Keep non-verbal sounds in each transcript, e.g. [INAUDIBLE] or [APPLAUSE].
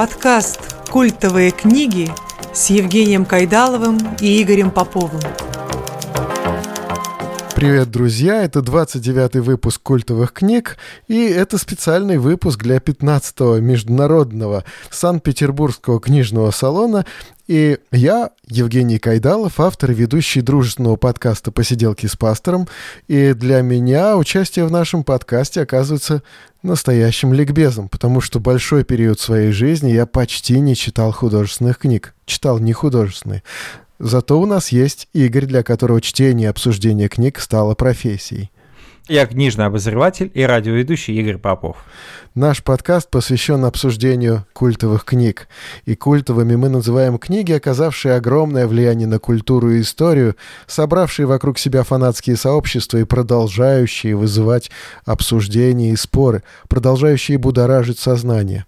Подкаст «Культовые книги» с Евгением Кайдаловым и Игорем Поповым. Привет, друзья! Это 29-й выпуск культовых книг, и это специальный выпуск для 15-го международного Санкт-Петербургского книжного салона. И я, Евгений Кайдалов, автор и ведущий дружественного подкаста «Посиделки с пастором». И для меня участие в нашем подкасте оказывается настоящим ликбезом, потому что большой период своей жизни я почти не читал художественных книг. Читал не художественные. Зато у нас есть Игорь, для которого чтение и обсуждение книг стало профессией. Я книжный обозреватель и радиоведущий Игорь Попов. Наш подкаст посвящен обсуждению культовых книг. И культовыми мы называем книги, оказавшие огромное влияние на культуру и историю, собравшие вокруг себя фанатские сообщества и продолжающие вызывать обсуждения и споры, продолжающие будоражить сознание.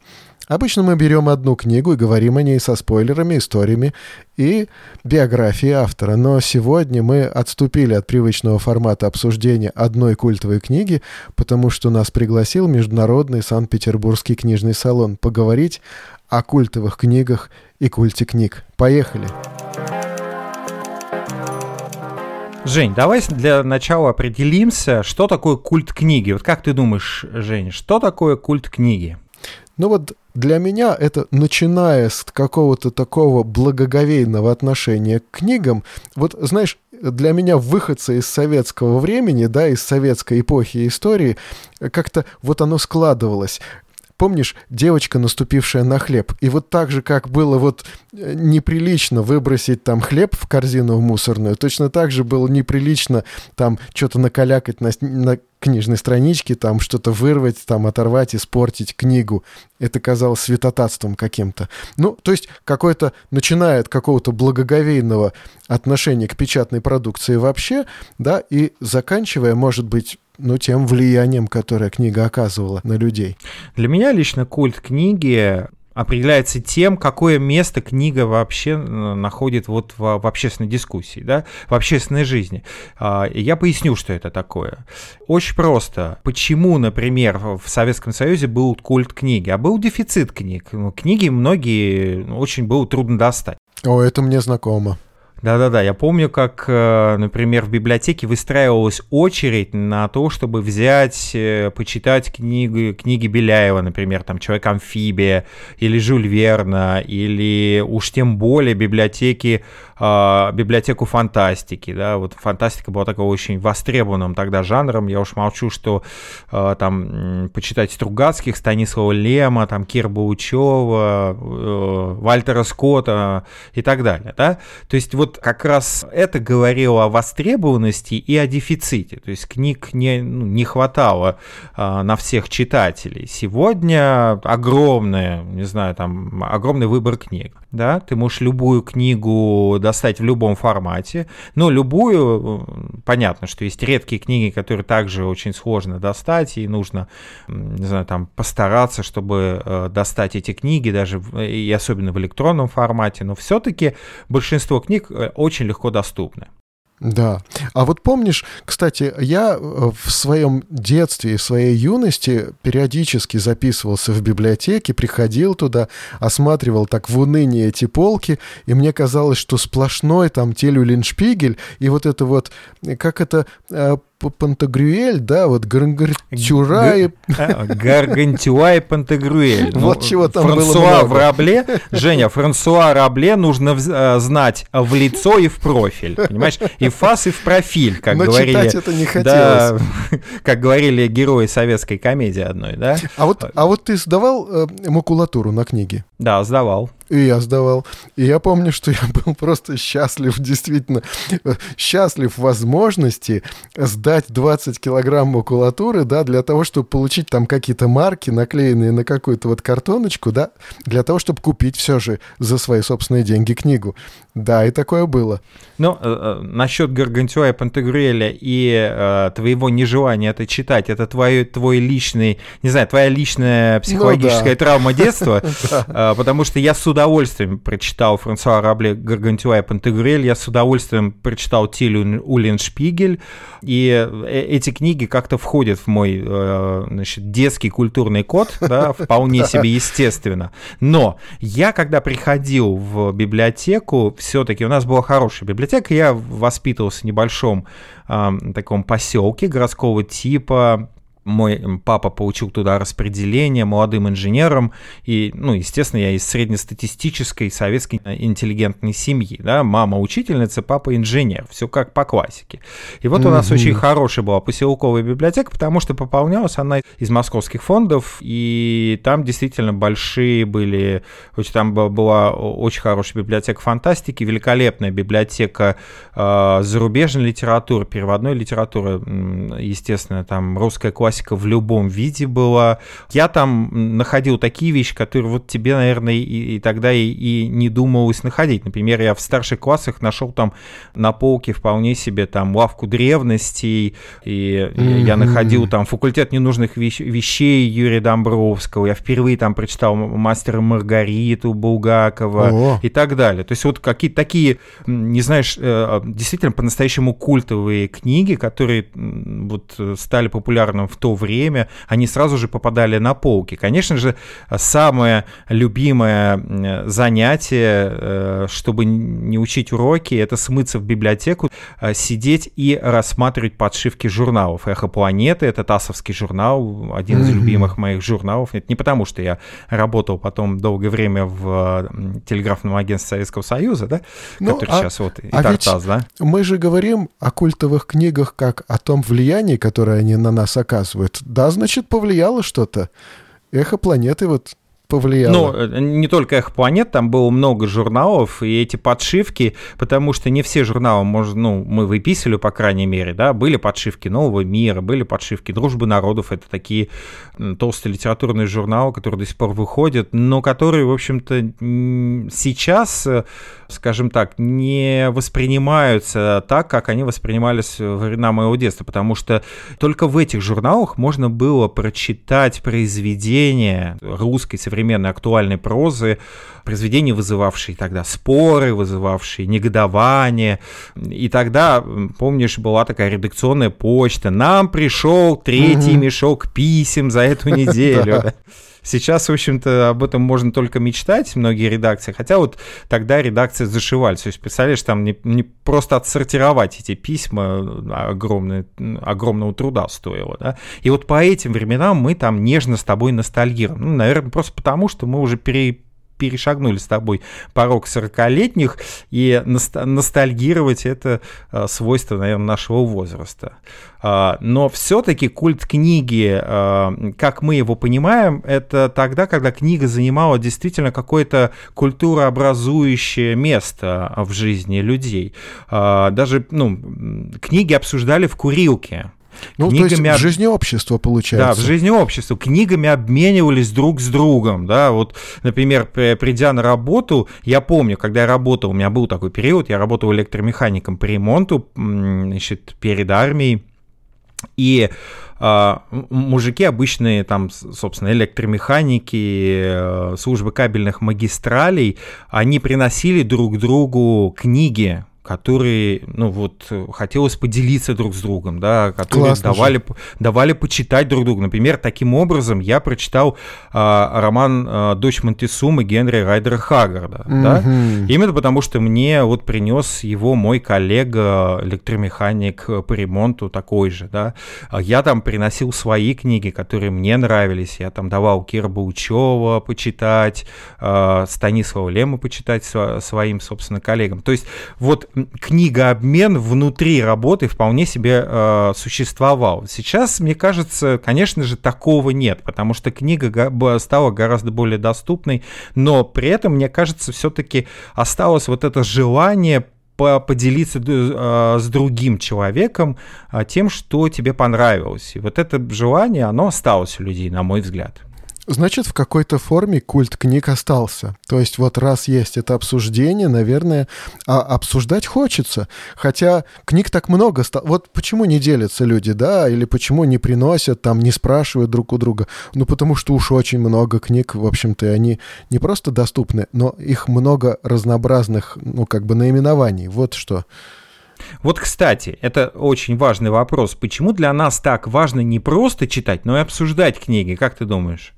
Обычно мы берем одну книгу и говорим о ней со спойлерами, историями и биографией автора. Но сегодня мы отступили от привычного формата обсуждения одной культовой книги, потому что нас пригласил Международный Санкт-Петербургский книжный салон поговорить о культовых книгах и культе книг. Поехали! Жень, давай для начала определимся, что такое культ книги. Вот как ты думаешь, Жень, что такое культ книги? Ну вот для меня это, начиная с какого-то такого благоговейного отношения к книгам, вот, знаешь, для меня выходцы из советского времени, да, из советской эпохи истории, как-то вот оно складывалось помнишь, девочка, наступившая на хлеб. И вот так же, как было вот э, неприлично выбросить там хлеб в корзину в мусорную, точно так же было неприлично там что-то накалякать на, на книжной страничке, там что-то вырвать, там оторвать, испортить книгу. Это казалось святотатством каким-то. Ну, то есть какой-то, начиная от какого-то благоговейного отношения к печатной продукции вообще, да, и заканчивая, может быть, ну, тем влиянием, которое книга оказывала на людей. Для меня лично культ книги определяется тем, какое место книга вообще э, находит вот в, в общественной дискуссии, да, в общественной жизни. А, я поясню, что это такое. Очень просто. Почему, например, в Советском Союзе был культ книги, а был дефицит книг? Ну, книги многие ну, очень было трудно достать. О, это мне знакомо. Да-да-да, я помню, как, э, например, в библиотеке выстраивалась очередь на то, чтобы взять, э, почитать книги, книги Беляева, например, там «Человек-амфибия» или «Жюль Верна», или уж тем более библиотеки э, библиотеку фантастики, да, вот фантастика была такой очень востребованным тогда жанром, я уж молчу, что э, там почитать Стругацких, Станислава Лема, там Кир Баучева, э, Вальтера Скотта и так далее, да, то есть вот как раз это говорило о востребованности и о дефиците, то есть книг не, ну, не хватало э, на всех читателей. Сегодня огромное, не знаю, там огромный выбор книг, да, ты можешь любую книгу достать в любом формате. Но любую, понятно, что есть редкие книги, которые также очень сложно достать, и нужно, не знаю, там постараться, чтобы э, достать эти книги, даже и особенно в электронном формате, но все-таки большинство книг э, очень легко доступны. Да. А вот помнишь, кстати, я э, в своем детстве и своей юности периодически записывался в библиотеке, приходил туда, осматривал так в уныние эти полки, и мне казалось, что сплошной там телю Линшпигель, и вот это вот, как это э, Пантагрюэль, да, вот Гаргантюра и... А, Гаргантюа и Пантагрюэль. [LAUGHS] Вот ну, чего там Франсуа в Рабле, Женя, Франсуа Рабле нужно э, знать в лицо и в профиль, понимаешь? И в фас, и в профиль, как говорили. читать это не хотелось. [LAUGHS] Как говорили герои советской комедии одной, да? А вот, а ты сдавал э, макулатуру на книги? Да, сдавал. И я сдавал. И я помню, что я был просто счастлив, действительно, счастлив возможности сдать 20 килограмм макулатуры, да, для того, чтобы получить там какие-то марки, наклеенные на какую-то вот картоночку, да, для того, чтобы купить все же за свои собственные деньги книгу. Да, и такое было. Ну, э, э, насчет Гаргантюа и Пантагрюэля и э, твоего нежелания это читать, это твой, твой личный, не знаю, твоя личная психологическая ну, да. травма [LAUGHS] детства. потому что я с удовольствием прочитал Франсуа Рабле Гаргантюа и Пантегрель, я с удовольствием прочитал Тилю Уллиншпигель, и э, эти книги как-то входят в мой значит, детский культурный код, да, [LAUGHS] вполне себе естественно. Но я, когда приходил в библиотеку, все-таки у нас была хорошая библиотека, я воспитывался в небольшом э, таком поселке городского типа, мой папа получил туда распределение молодым инженером, и, ну, естественно, я из среднестатистической советской интеллигентной семьи, да, мама учительница, папа инженер, все как по классике. И вот у нас mm-hmm. очень хорошая была поселковая библиотека, потому что пополнялась она из московских фондов, и там действительно большие были, там была очень хорошая библиотека фантастики, великолепная библиотека э, зарубежной литературы, переводной литературы, естественно, там русская классика, классика в любом виде была. Я там находил такие вещи, которые вот тебе, наверное, и, и тогда и, и не думалось находить. Например, я в старших классах нашел там на полке вполне себе там лавку древностей, и mm-hmm. я находил там факультет ненужных вещ- вещей Юрия Домбровского. Я впервые там прочитал «Мастера Маргариту» Булгакова oh. и так далее. То есть вот какие-то такие, не знаешь, э, действительно по-настоящему культовые книги, которые вот стали популярным в то время, они сразу же попадали на полки. Конечно же, самое любимое занятие, э, чтобы не учить уроки, это смыться в библиотеку, э, сидеть и рассматривать подшивки журналов. «Эхо планеты» — это ТАСовский журнал, один из любимых моих журналов. Это не потому, что я работал потом долгое время в телеграфном агентстве Советского Союза, да, ну, который а, сейчас вот и а Тартас, да? Мы же говорим о культовых книгах как о том влиянии, которое они на нас оказывают рассказывает. Да, значит, повлияло что-то. Эхо планеты вот повлияло? Ну, э, не только «Эхо планет», там было много журналов, и эти подшивки, потому что не все журналы, может, ну, мы выписывали, по крайней мере, да, были подшивки «Нового мира», были подшивки «Дружбы народов», это такие толстые литературные журналы, которые до сих пор выходят, но которые, в общем-то, сейчас, э, скажем так, не воспринимаются так, как они воспринимались во времена моего детства, потому что только в этих журналах можно было прочитать произведения русской современной современной актуальной прозы, произведения, вызывавшие тогда споры, вызывавшие негодование. И тогда, помнишь, была такая редакционная почта. Нам пришел третий мешок писем за эту неделю. [LAUGHS] Сейчас, в общем-то, об этом можно только мечтать, многие редакции. Хотя вот тогда редакции зашивали. То есть, представляешь, там не, не просто отсортировать эти письма огромные, огромного труда стоило. Да? И вот по этим временам мы там нежно с тобой ностальгируем. Ну, наверное, просто потому, что мы уже пере, перешагнули с тобой порог 40-летних, и ностальгировать это а, свойство, наверное, нашего возраста. А, но все-таки культ книги, а, как мы его понимаем, это тогда, когда книга занимала действительно какое-то культурообразующее место в жизни людей. Даже ну, книги обсуждали в курилке. Ну, книгами... то есть в жизни общества, получается. Да, в жизни общества. Книгами обменивались друг с другом, да, вот, например, придя на работу, я помню, когда я работал, у меня был такой период, я работал электромехаником по ремонту, значит, перед армией, и э, мужики обычные, там, собственно, электромеханики, э, службы кабельных магистралей, они приносили друг другу книги, которые, ну вот, хотелось поделиться друг с другом, да, которые давали, давали почитать друг другу. Например, таким образом я прочитал а, роман а, «Дочь Монтисумы» Генри Райдера Хаггарда, mm-hmm. да, именно потому что мне вот принес его мой коллега, электромеханик по ремонту такой же, да. Я там приносил свои книги, которые мне нравились, я там давал Кира Баучева почитать, а, Станислава Лема почитать своим, собственно, коллегам. То есть вот книгообмен внутри работы вполне себе э, существовал. Сейчас, мне кажется, конечно же, такого нет, потому что книга стала гораздо более доступной, но при этом, мне кажется, все-таки осталось вот это желание поделиться э, с другим человеком э, тем, что тебе понравилось. И вот это желание, оно осталось у людей, на мой взгляд. Значит, в какой-то форме культ книг остался. То есть вот раз есть это обсуждение, наверное, а обсуждать хочется. Хотя книг так много стало. Вот почему не делятся люди, да, или почему не приносят, там, не спрашивают друг у друга? Ну, потому что уж очень много книг, в общем-то, и они не просто доступны, но их много разнообразных, ну, как бы наименований. Вот что. Вот, кстати, это очень важный вопрос. Почему для нас так важно не просто читать, но и обсуждать книги? Как ты думаешь?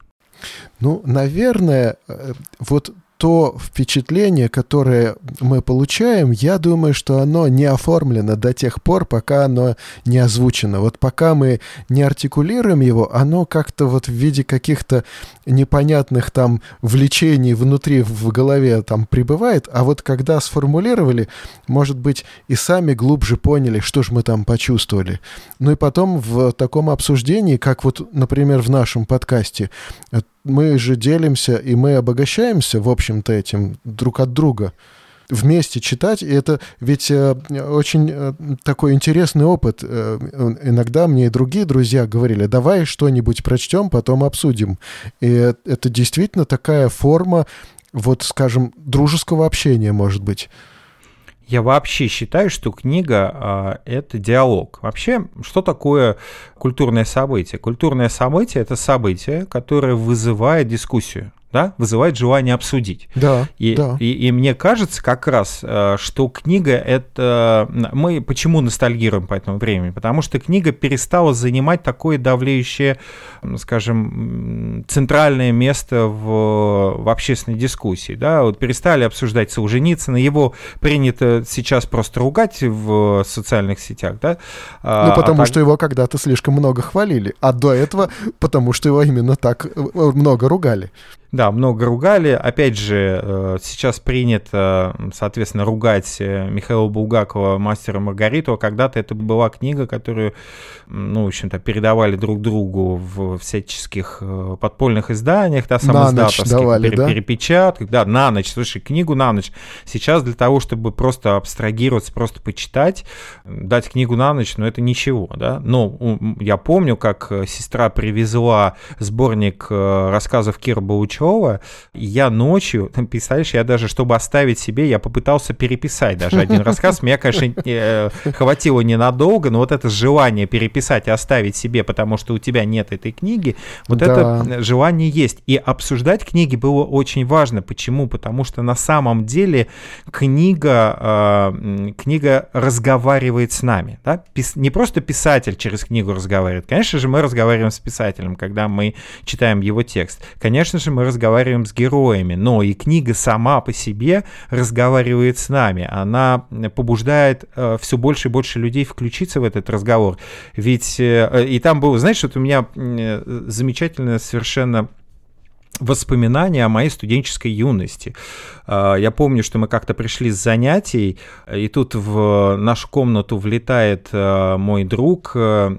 Ну, наверное, э, вот то впечатление, которое мы получаем, я думаю, что оно не оформлено до тех пор, пока оно не озвучено. Вот пока мы не артикулируем его, оно как-то вот в виде каких-то непонятных там влечений внутри в голове там пребывает, а вот когда сформулировали, может быть, и сами глубже поняли, что же мы там почувствовали. Ну и потом в таком обсуждении, как вот, например, в нашем подкасте, мы же делимся и мы обогащаемся, в общем-то, этим друг от друга вместе читать. И это ведь э, очень э, такой интересный опыт. Э, иногда мне и другие друзья говорили, давай что-нибудь прочтем, потом обсудим. И это действительно такая форма, вот, скажем, дружеского общения, может быть. Я вообще считаю, что книга э, это диалог. Вообще, что такое культурное событие? Культурное событие это событие, которое вызывает дискуссию да, вызывает желание обсудить. Да, и, да. И, и мне кажется как раз, э, что книга это... Мы почему ностальгируем по этому времени? Потому что книга перестала занимать такое давлеющее, скажем, центральное место в, в общественной дискуссии. Да? Вот перестали обсуждать Солженицына, его принято сейчас просто ругать в социальных сетях. Да? А, ну, потому а, что его когда-то слишком много хвалили, а до этого потому что его именно так э, много ругали. Да, много ругали. Опять же, э, сейчас принято, соответственно, ругать э, Михаила Булгакова, мастера Маргариту, а когда-то это была книга, которую, ну, в общем-то, передавали друг другу в всяческих э, подпольных изданиях, да, самоиздатовских, давали, пере- да? перепечатках, да, на ночь, слушай, книгу на ночь. Сейчас для того, чтобы просто абстрагироваться, просто почитать, дать книгу на ночь, ну, это ничего, да. Но я помню, как сестра привезла сборник рассказов Кира Баучева, Петрова, я ночью, [LAUGHS] там, представляешь, я даже, чтобы оставить себе, я попытался переписать даже один [LAUGHS] рассказ. Меня, конечно, э, хватило ненадолго, но вот это желание переписать и оставить себе, потому что у тебя нет этой книги, вот да. это желание есть. И обсуждать книги было очень важно. Почему? Потому что на самом деле книга, э, книга разговаривает с нами. Да? Пис, не просто писатель через книгу разговаривает. Конечно же, мы разговариваем с писателем, когда мы читаем его текст. Конечно же, мы разговариваем с героями, но и книга сама по себе разговаривает с нами. Она побуждает э, все больше и больше людей включиться в этот разговор. Ведь э, и там было, знаешь, вот у меня э, замечательная совершенно воспоминания о моей студенческой юности. А, я помню, что мы как-то пришли с занятий, и тут в нашу комнату влетает а, мой друг э,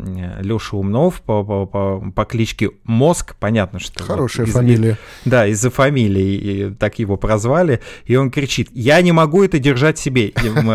Леша Умнов по, по, по, по кличке Мозг, понятно, что... Хорошая вот, фамилия. Из, да, из-за фамилии, и так его прозвали, и он кричит, я не могу это держать себе,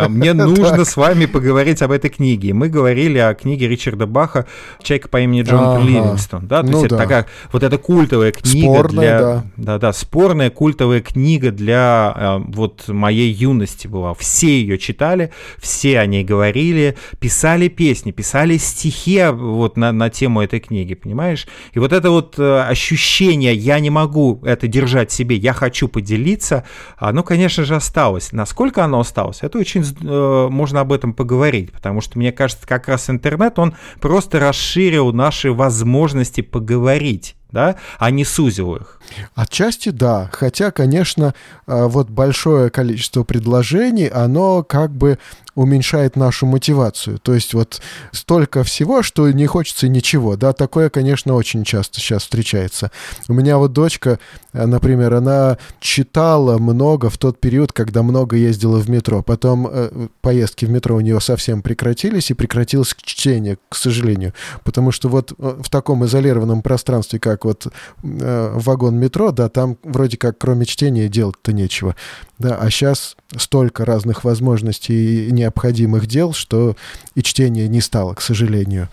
мне [LAUGHS] нужно с вами поговорить об этой книге. Мы говорили о книге Ричарда Баха «Человек по имени Джон Ливингстон», да, то есть ну это такая, вот эта культовая книга для. Да, да, спорная культовая книга для э, вот моей юности была. Все ее читали, все о ней говорили, писали песни, писали стихи вот на, на тему этой книги, понимаешь? И вот это вот э, ощущение, я не могу это держать себе, я хочу поделиться, оно, конечно же, осталось. Насколько оно осталось? Это очень э, можно об этом поговорить, потому что, мне кажется, как раз интернет, он просто расширил наши возможности поговорить да, а не сузил их. Отчасти да, хотя, конечно, а, вот большое количество предложений, оно как бы уменьшает нашу мотивацию. То есть вот столько всего, что не хочется ничего. Да, такое, конечно, очень часто сейчас встречается. У меня вот дочка, э, например, она читала много в тот период, когда много ездила в метро. Потом э, поездки в метро у нее совсем прекратились, и прекратилось чтение, к сожалению. Потому что вот э, в таком изолированном пространстве, как вот э, вагон метро, да, там вроде как кроме чтения делать-то нечего. Да, а сейчас столько разных возможностей и необходимых дел, что и чтение не стало, к сожалению.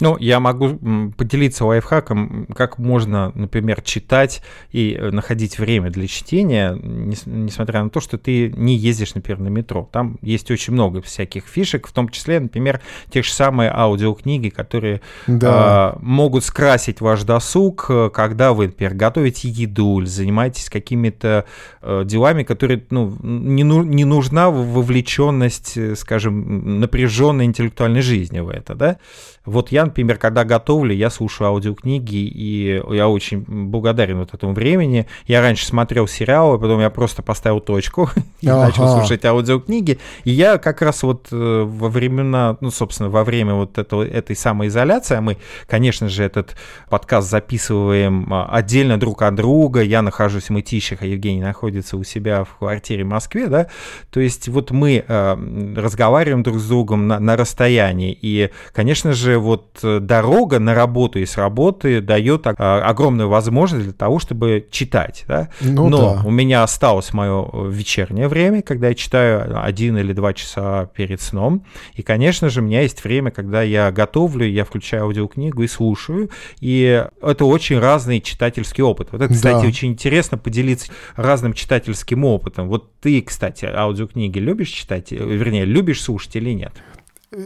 Ну, я могу поделиться лайфхаком, как можно, например, читать и э, находить время для чтения, несмотря на то, что ты не ездишь, например, на метро. Там есть очень много всяких фишек, в том числе, например, те же самые аудиокниги, которые да. э, могут скрасить ваш досуг, э, когда вы, например, готовите еду или занимаетесь какими-то э, делами, которые, ну, не, ну, не нужна вовлеченность, э, скажем, напряженной интеллектуальной жизни в это, да. Вот я, например, когда готовлю, я слушаю аудиокниги, и я очень благодарен вот этому времени. Я раньше смотрел сериалы, потом я просто поставил точку [LAUGHS] и ага. начал слушать аудиокниги. И я как раз вот э, во времена, ну, собственно, во время вот этого, этой самоизоляции, а мы, конечно же, этот подкаст записываем а, отдельно друг от друга. Я нахожусь в Мытищах, а Евгений находится у себя в квартире в Москве, да. То есть вот мы э, разговариваем друг с другом на, на расстоянии. И, конечно же, вот э, дорога на работу и с работы дает а, огромную возможность для того, чтобы читать. Да? Ну, Но да. у меня осталось мое э, вечернее время, когда я читаю один или два часа перед сном. И, конечно же, у меня есть время, когда я готовлю, я включаю аудиокнигу и слушаю. И это очень разный читательский опыт. Вот это, кстати, да. очень интересно поделиться разным читательским опытом. Вот ты, кстати, аудиокниги любишь читать, э, вернее, любишь слушать или нет?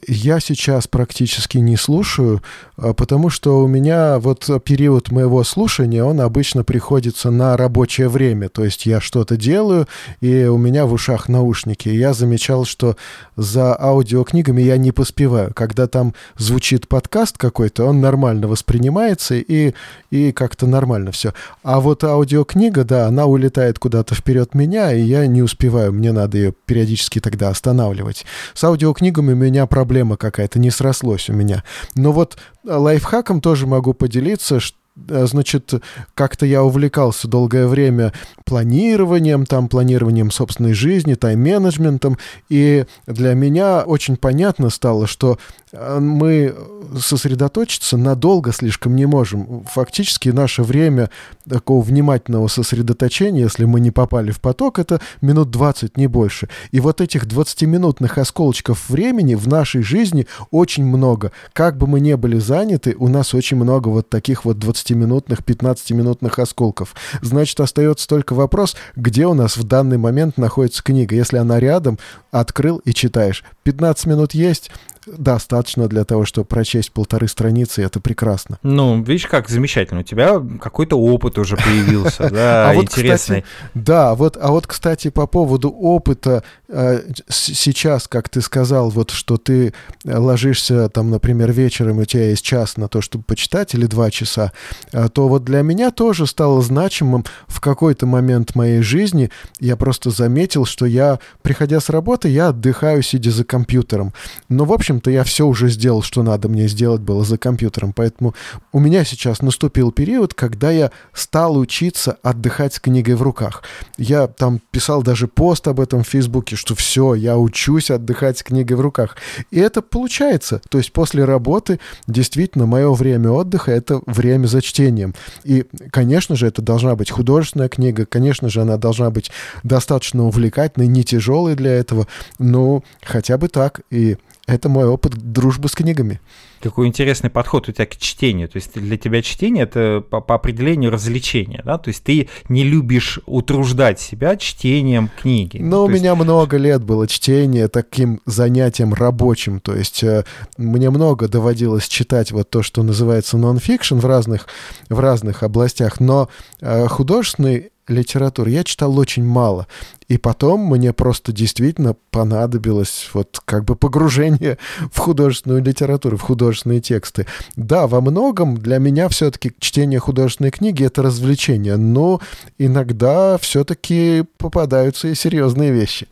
Я сейчас практически не слушаю, а, потому что у меня вот период моего слушания, он обычно приходится на рабочее время. То есть я что-то делаю, и у меня в ушах наушники. Я замечал, что за аудиокнигами я не поспеваю. Когда там звучит подкаст какой-то, он нормально воспринимается, и, и как-то нормально все. А вот аудиокнига, да, она улетает куда-то вперед меня, и я не успеваю. Мне надо ее периодически тогда останавливать. С аудиокнигами меня проблема какая-то, не срослось у меня. Но вот лайфхаком тоже могу поделиться, что Э, значит, как-то я увлекался долгое время планированием, там, планированием собственной жизни, тайм-менеджментом, и для меня очень понятно стало, что э, мы сосредоточиться надолго слишком не можем. Фактически наше время такого внимательного сосредоточения, если мы не попали в поток, это минут 20, не больше. И вот этих 20-минутных осколочков времени в нашей жизни очень много. Как бы мы ни были заняты, у нас очень много вот таких вот 20 10-минутных, 15-минутных осколков. Значит, остается только вопрос, где у нас в данный момент находится книга. Если она рядом, открыл и читаешь. 15 минут есть, достаточно для того, чтобы прочесть полторы страницы, и это прекрасно. Ну, видишь, как замечательно. У тебя какой-то опыт уже появился, [LAUGHS] да, а интересный. Да, вот, а вот, кстати, по поводу опыта, э, сейчас, как ты сказал, вот что ты ложишься там, например, вечером, и у тебя есть час на то, чтобы почитать, или два часа, э, то вот для меня тоже стало значимым в какой-то момент моей жизни, я просто заметил, что я, приходя с работы, я отдыхаю, сидя за компьютером. Но, в общем, общем-то, я все уже сделал, что надо мне сделать было за компьютером. Поэтому у меня сейчас наступил период, когда я стал учиться отдыхать с книгой в руках. Я там писал даже пост об этом в Фейсбуке, что все, я учусь отдыхать с книгой в руках. И это получается. То есть после работы действительно мое время отдыха — это время за чтением. И, конечно же, это должна быть художественная книга, конечно же, она должна быть достаточно увлекательной, не тяжелой для этого, но хотя бы так. И это мой опыт дружбы с книгами. Какой интересный подход у тебя к чтению. То есть для тебя чтение это по, по определению развлечение, да? То есть ты не любишь утруждать себя чтением книги. Но у есть... меня много лет было чтение таким занятием рабочим. То есть э, мне много доводилось читать вот то, что называется нон-фикшн в разных, в разных областях. Но э, художественный литературы я читал очень мало. И потом мне просто действительно понадобилось вот как бы погружение [LAUGHS] в художественную литературу, в художественные тексты. Да, во многом для меня все-таки чтение художественной книги — это развлечение, но иногда все-таки попадаются и серьезные вещи.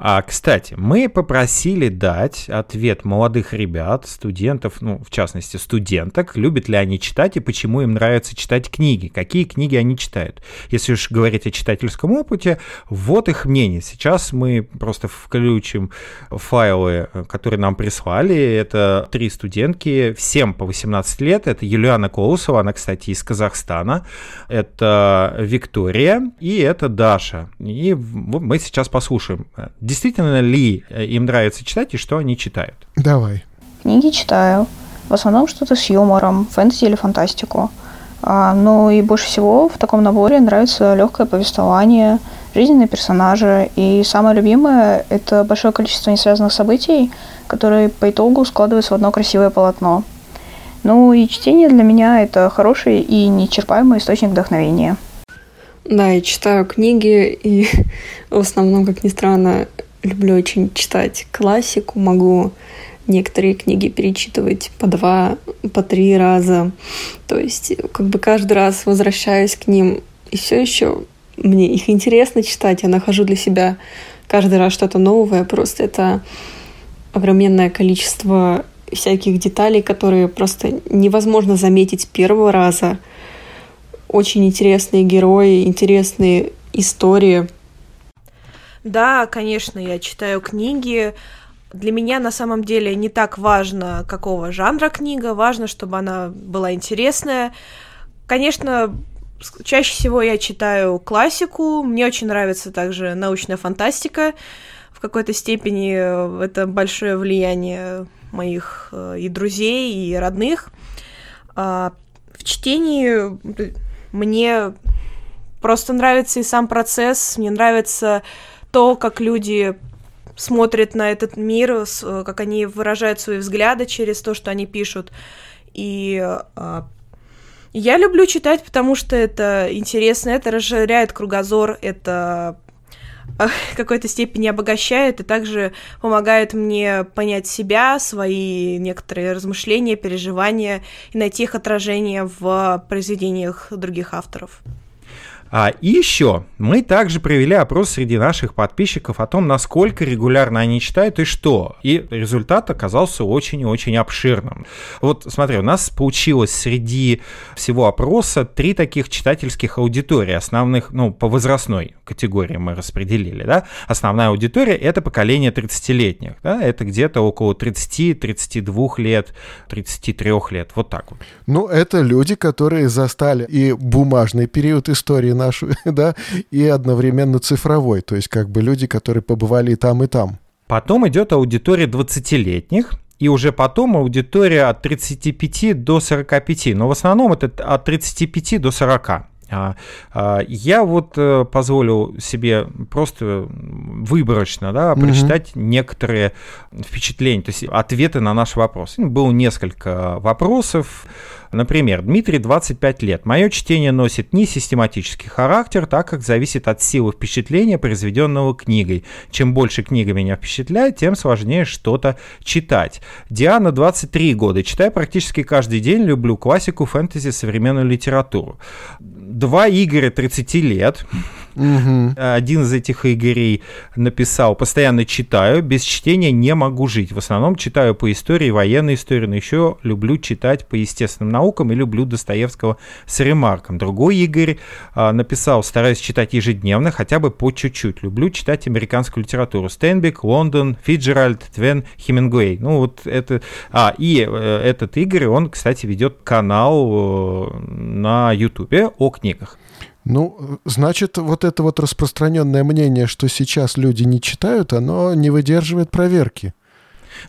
А, кстати, мы попросили дать ответ молодых ребят, студентов, ну, в частности, студенток, любят ли они читать и почему им нравится читать книги, какие книги они читают. Если уж говорить о читательском опыте, вот их мнение. Сейчас мы просто включим файлы, которые нам прислали. Это три студентки, всем по 18 лет. Это Юлиана Колосова, она, кстати, из Казахстана. Это Виктория и это Даша. И мы сейчас послушаем действительно ли э, им нравится читать и что они читают? Давай. Книги читаю. В основном что-то с юмором, фэнтези или фантастику. А, ну и больше всего в таком наборе нравится легкое повествование, жизненные персонажи. И самое любимое – это большое количество несвязанных событий, которые по итогу складываются в одно красивое полотно. Ну и чтение для меня – это хороший и неисчерпаемый источник вдохновения. Да, я читаю книги, и [LAUGHS] в основном, как ни странно, люблю очень читать классику, могу некоторые книги перечитывать по два, по три раза. То есть как бы каждый раз возвращаюсь к ним, и все еще мне их интересно читать, я нахожу для себя каждый раз что-то новое, просто это огроменное количество всяких деталей, которые просто невозможно заметить первого раза. Очень интересные герои, интересные истории. Да, конечно, я читаю книги. Для меня на самом деле не так важно, какого жанра книга, важно, чтобы она была интересная. Конечно, чаще всего я читаю классику, мне очень нравится также научная фантастика. В какой-то степени это большое влияние моих э, и друзей, и родных. А, в чтении мне просто нравится и сам процесс, мне нравится то, как люди смотрят на этот мир, как они выражают свои взгляды через то, что они пишут. И а, я люблю читать, потому что это интересно, это расширяет кругозор, это [LAUGHS] в какой-то степени обогащает и также помогает мне понять себя, свои некоторые размышления, переживания и найти их отражение в произведениях других авторов. А, и еще мы также провели опрос среди наших подписчиков о том, насколько регулярно они читают и что. И результат оказался очень и очень обширным. Вот смотри, у нас получилось среди всего опроса три таких читательских аудитории, основных, ну, по возрастной категории мы распределили, да. Основная аудитория — это поколение 30-летних, да, это где-то около 30-32 лет, 33 лет, вот так вот. Ну, это люди, которые застали и бумажный период истории нашу, [LAUGHS] да, и одновременно цифровой, то есть как бы люди, которые побывали и там, и там. Потом идет аудитория 20-летних, и уже потом аудитория от 35 до 45, но в основном это от 35 до 40. А, а, я вот э, позволю себе просто выборочно да, прочитать угу. некоторые впечатления, то есть ответы на наш вопрос. Было несколько вопросов. Например, Дмитрий 25 лет. Мое чтение носит не систематический характер, так как зависит от силы впечатления, произведенного книгой. Чем больше книга меня впечатляет, тем сложнее что-то читать. Диана 23 года. Читаю практически каждый день, люблю классику, фэнтези, современную литературу. Два Игоря 30 лет. Угу. Один из этих Игорей написал, постоянно читаю, без чтения не могу жить. В основном читаю по истории, военной истории, но еще люблю читать по естественным наукам и люблю Достоевского с ремарком. Другой Игорь а, написал, стараюсь читать ежедневно, хотя бы по чуть-чуть. Люблю читать американскую литературу. Стенбек, Лондон, Фиджеральд, Твен, Хемингуэй. Ну вот это... А, и э, этот Игорь, он, кстати, ведет канал э, на Ютубе о книгах. Ну, значит, вот это вот распространенное мнение, что сейчас люди не читают, оно не выдерживает проверки.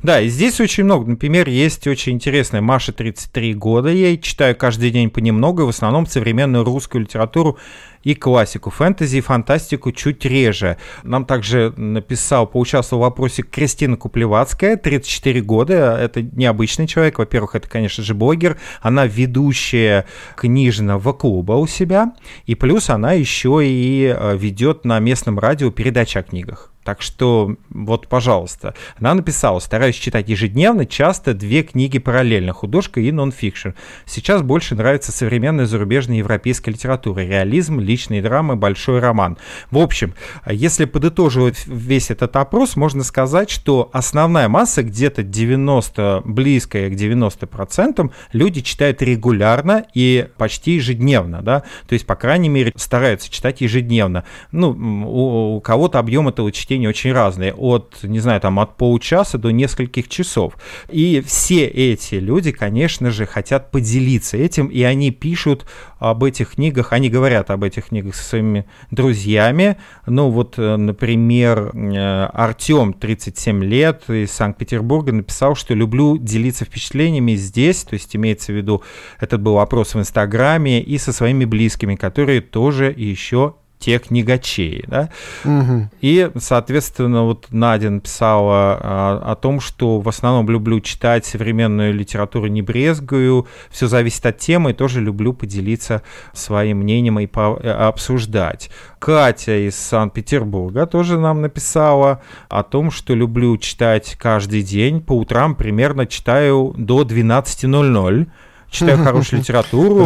Да, и здесь очень много. Например, есть очень интересная Маша, 33 года ей, читаю каждый день понемногу, в основном современную русскую литературу и классику. Фэнтези и фантастику чуть реже. Нам также написал, поучаствовал в вопросе Кристина Куплевацкая, 34 года. Это необычный человек. Во-первых, это, конечно же, блогер. Она ведущая книжного клуба у себя. И плюс она еще и э, ведет на местном радио передачи о книгах. Так что вот, пожалуйста. Она написала, стараюсь читать ежедневно, часто две книги параллельно, художка и нонфикшн. Сейчас больше нравится современная зарубежная европейская литература, реализм, личные драмы, большой роман. В общем, если подытоживать весь этот опрос, можно сказать, что основная масса, где-то 90, близкая к 90%, люди читают регулярно и почти ежедневно, да, то есть, по крайней мере, стараются читать ежедневно. Ну, у, у кого-то объем этого чтения чтения очень разные, от, не знаю, там, от получаса до нескольких часов. И все эти люди, конечно же, хотят поделиться этим, и они пишут об этих книгах, они говорят об этих книгах со своими друзьями. Ну вот, э, например, э, Артем, 37 лет, из Санкт-Петербурга, написал, что люблю делиться впечатлениями здесь, то есть имеется в виду, этот был вопрос в Инстаграме, и со своими близкими, которые тоже еще те книгачеи, да. Угу. И, соответственно, вот Надя написала а, о том, что в основном люблю читать современную литературу, не брезгую, все зависит от темы, и тоже люблю поделиться своим мнением и по э, обсуждать. Катя из Санкт-Петербурга тоже нам написала о том, что люблю читать каждый день, по утрам примерно читаю до 12.00, читаю хорошую [LAUGHS] литературу.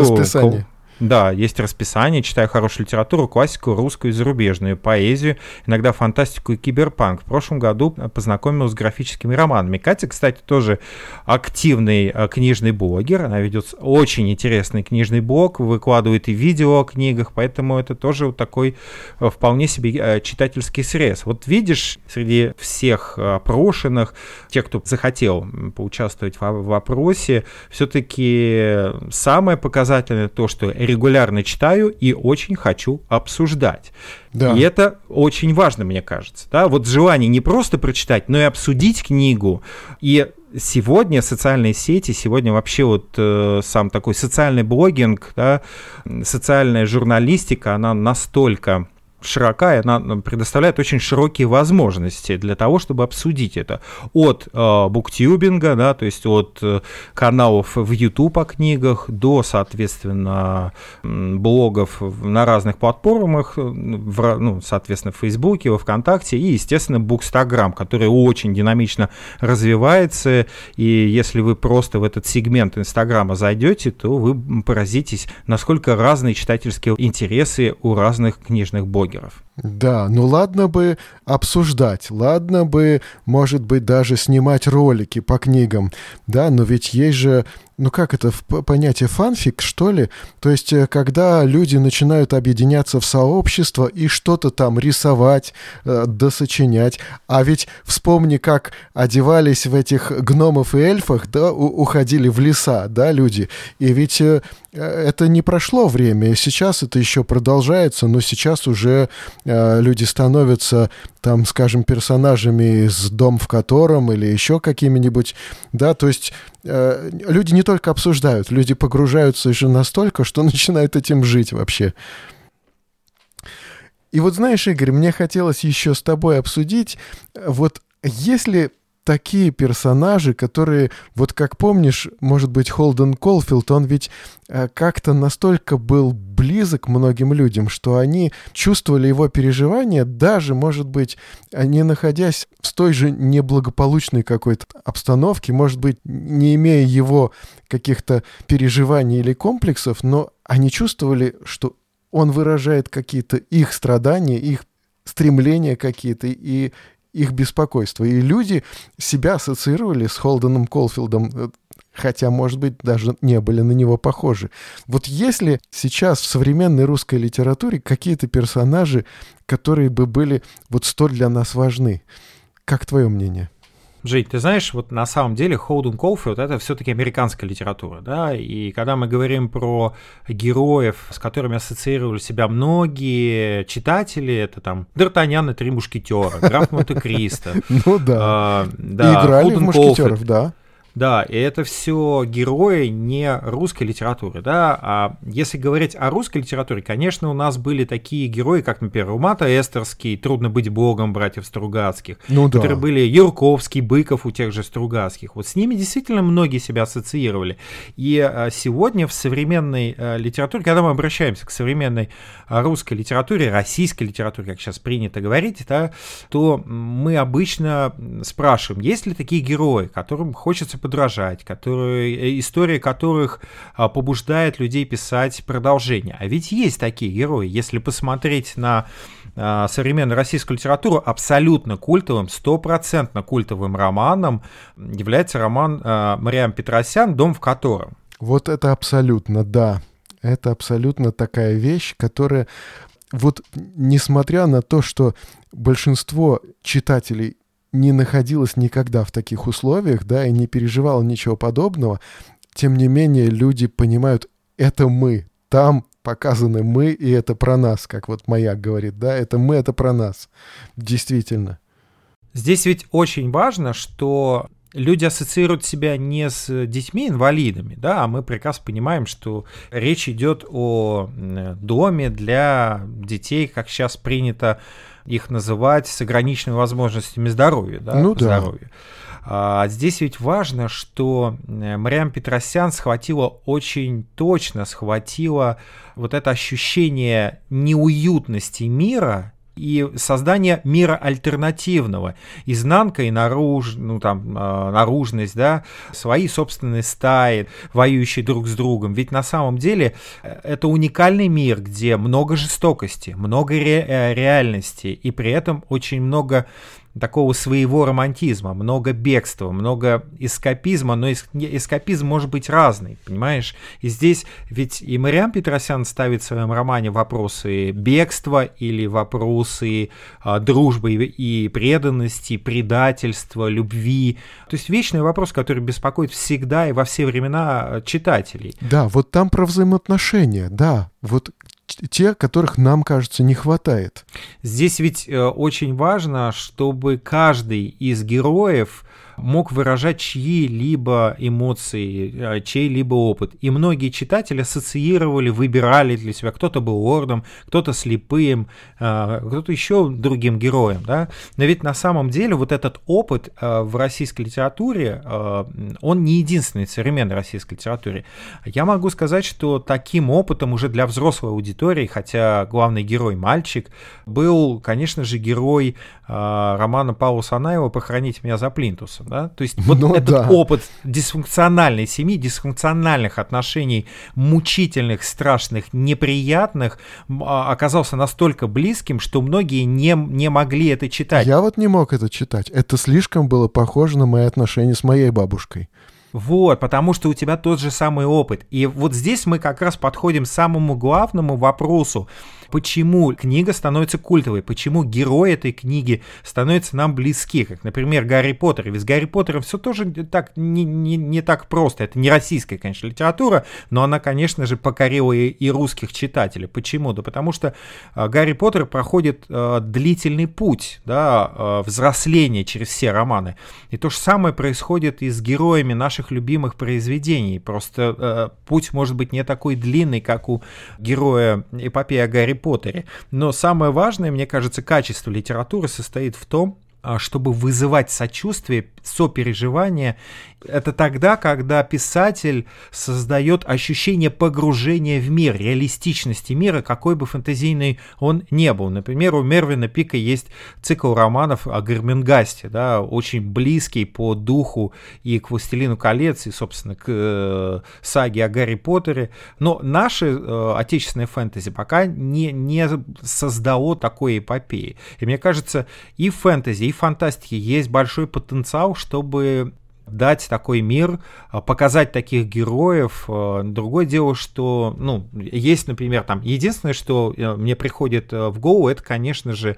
Да, есть расписание, читаю хорошую литературу, классику, русскую и зарубежную, поэзию, иногда фантастику и киберпанк. В прошлом году познакомилась с графическими романами. Катя, кстати, тоже активный э, книжный блогер, она ведет очень интересный книжный блог, выкладывает и видео о книгах, поэтому это тоже вот такой э, вполне себе э, читательский срез. Вот видишь, среди всех опрошенных, тех, кто захотел поучаствовать в вопросе, все-таки самое показательное то, что регулярно читаю и очень хочу обсуждать. Да. И это очень важно, мне кажется. Да? Вот желание не просто прочитать, но и обсудить книгу. И сегодня социальные сети, сегодня вообще вот э, сам такой социальный блогинг, да, социальная журналистика, она настолько широка, и она предоставляет очень широкие возможности для того, чтобы обсудить это. От э, буктюбинга, да, то есть от э, каналов в YouTube о книгах до, соответственно, блогов на разных платформах, в, ну, соответственно, в Фейсбуке, во Вконтакте и, естественно, Букстаграм, который очень динамично развивается, и если вы просто в этот сегмент Инстаграма зайдете, то вы поразитесь, насколько разные читательские интересы у разных книжных блогеров блогеров. Да, ну ладно бы обсуждать, ладно бы, может быть, даже снимать ролики по книгам, да, но ведь есть же, ну как это, понятие фанфик, что ли? То есть, э, когда люди начинают объединяться в сообщество и что-то там рисовать, э, досочинять, а ведь вспомни, как одевались в этих гномов и эльфах, да, уходили в леса, да, люди, и ведь э, это не прошло время, сейчас это еще продолжается, но сейчас уже Э, люди становятся, там, скажем, персонажами из «Дом в котором» или еще какими-нибудь, да, то есть э, люди не только обсуждают, люди погружаются уже настолько, что [LAUGHS] начинают этим жить вообще. И вот знаешь, Игорь, мне хотелось еще с тобой обсудить, вот если такие персонажи, которые, вот как помнишь, может быть, Холден Колфилд, он ведь э, как-то настолько был близок многим людям, что они чувствовали его переживания, даже, может быть, не находясь в той же неблагополучной какой-то обстановке, может быть, не имея его каких-то переживаний или комплексов, но они чувствовали, что он выражает какие-то их страдания, их стремления какие-то, и их беспокойство. И люди себя ассоциировали с Холденом Колфилдом, э, хотя, может быть, даже не были на него похожи. Вот если сейчас в современной русской литературе какие-то персонажи, которые бы были вот столь для нас важны, как твое мнение? Жень, ты знаешь, вот на самом деле Холден Колфилд это все-таки американская литература, да, и когда мы говорим про героев, с которыми ассоциировали себя многие читатели, это там Д'Артаньян и Три Мушкетера, Граф Монте-Кристо. [LAUGHS] Ну да. А, играли в Мушкетеров, да. Да, и это все герои не русской литературы, да, а если говорить о русской литературе, конечно, у нас были такие герои, как, например, Умата Эстерский, «Трудно быть богом» братьев Стругацких, ну, да. которые были Юрковский, Быков у тех же Стругацких. Вот с ними действительно многие себя ассоциировали. И а, сегодня в современной а, литературе, когда мы обращаемся к современной а, русской литературе, российской литературе, как сейчас принято говорить, да, то мы обычно спрашиваем, есть ли такие герои, которым хочется подражать, которые, э, история которых а, побуждает людей писать продолжение. А ведь есть такие герои. Если посмотреть на а, современную российскую литературу, абсолютно культовым, стопроцентно культовым романом является роман а, Мариам Петросян «Дом в котором». Вот это абсолютно, да. Это абсолютно такая вещь, которая вот несмотря на то, что большинство читателей не находилось никогда в таких условиях, да, и не переживало ничего подобного, тем не менее люди понимают, это мы, там показаны мы, и это про нас, как вот Маяк говорит, да, это мы, это про нас, действительно. Здесь ведь очень важно, что люди ассоциируют себя не с детьми-инвалидами, да, а мы прекрасно понимаем, что речь идет о доме для детей, как сейчас принято их называть, с ограниченными возможностями здоровья, да, ну, да. здоровью. А здесь ведь важно, что Мариам Петросян схватила очень точно, схватила вот это ощущение неуютности мира, и создание мира альтернативного, изнанка и наруж, ну, там, э, наружность, да, свои собственные стаи, воюющие друг с другом. Ведь на самом деле э, это уникальный мир, где много жестокости, много ре- э, реальности, и при этом очень много такого своего романтизма, много бегства, много эскапизма, но эскапизм может быть разный, понимаешь? И здесь ведь и Мариам Петросян ставит в своем романе вопросы бегства или вопросы а, дружбы и преданности, предательства, любви. То есть вечный вопрос, который беспокоит всегда и во все времена читателей. Да, вот там про взаимоотношения, да. Вот те, которых нам, кажется, не хватает. Здесь ведь э, очень важно, чтобы каждый из героев мог выражать чьи-либо эмоции, э, чей-либо опыт. И многие читатели ассоциировали, выбирали для себя. Кто-то был лордом, кто-то слепым, э, кто-то еще другим героем. Да? Но ведь на самом деле вот этот опыт э, в российской литературе, он не единственный в современной российской литературе. Я могу сказать, что таким опытом уже для взрослой аудитории, хотя главный герой мальчик, был, конечно же, герой романа Паула Санаева «Похоронить меня за плинтусом» вопросом, да? То есть [LAUGHS] вот ну, этот да. опыт дисфункциональной семьи, дисфункциональных отношений, мучительных, страшных, неприятных, а, оказался настолько близким, что многие не, не могли это читать. Я вот не мог это читать. Это слишком было похоже на мои отношения с моей бабушкой. Вот, потому что у тебя тот же самый опыт. И вот здесь мы как раз подходим к самому главному вопросу почему книга становится культовой, почему герои этой книги становятся нам близки, как, например, Гарри Поттер. Ведь с Гарри Поттером все тоже так, не, не, не так просто. Это не российская, конечно, литература, но она, конечно же, покорила и, и русских читателей. Почему? Да потому что э, Гарри Поттер проходит э, длительный путь, да, э, взросления через все романы. И то же самое происходит и с героями наших любимых произведений. Просто э, путь может быть не такой длинный, как у героя эпопеи о Гарри Поттере. Но самое важное, мне кажется, качество литературы состоит в том, а, чтобы вызывать сочувствие, сопереживание это тогда, когда писатель создает ощущение погружения в мир, реалистичности мира, какой бы фантазийный он не был. Например, у Мервина Пика есть цикл романов о Гермингасте, да, очень близкий по духу и к «Властелину колец», и, собственно, к э, саге о Гарри Поттере. Но наши э, отечественные фэнтези пока не, не создало такой эпопеи. И мне кажется, и в фэнтези, и в фантастике есть большой потенциал, чтобы дать такой мир, а, показать таких героев. А, другое дело, что, ну, есть, например, там, единственное, что э, мне приходит э, в голову, это, конечно же,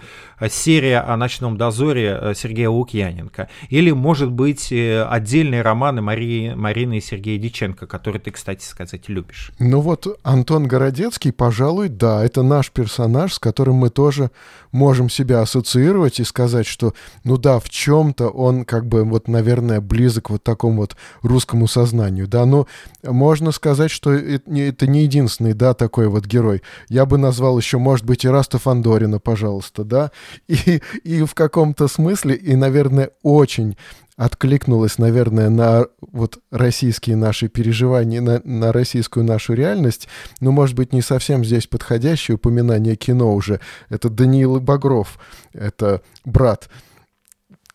серия о ночном дозоре э, Сергея Лукьяненко. Или, может быть, отдельные романы Марии, Марины и Сергея Диченко, которые ты, кстати сказать, любишь. Ну вот Антон Городецкий, пожалуй, да, это наш персонаж, с которым мы тоже можем себя ассоциировать и сказать, что, ну да, в чем-то он, как бы, вот, наверное, близок близок вот такому вот русскому сознанию, да, но можно сказать, что это не единственный, да, такой вот герой. Я бы назвал еще, может быть, и Раста Фандорина, пожалуйста, да, и, и в каком-то смысле, и, наверное, очень откликнулась, наверное, на вот российские наши переживания, на, на российскую нашу реальность, но, может быть, не совсем здесь подходящее упоминание кино уже. Это Даниил Багров, это брат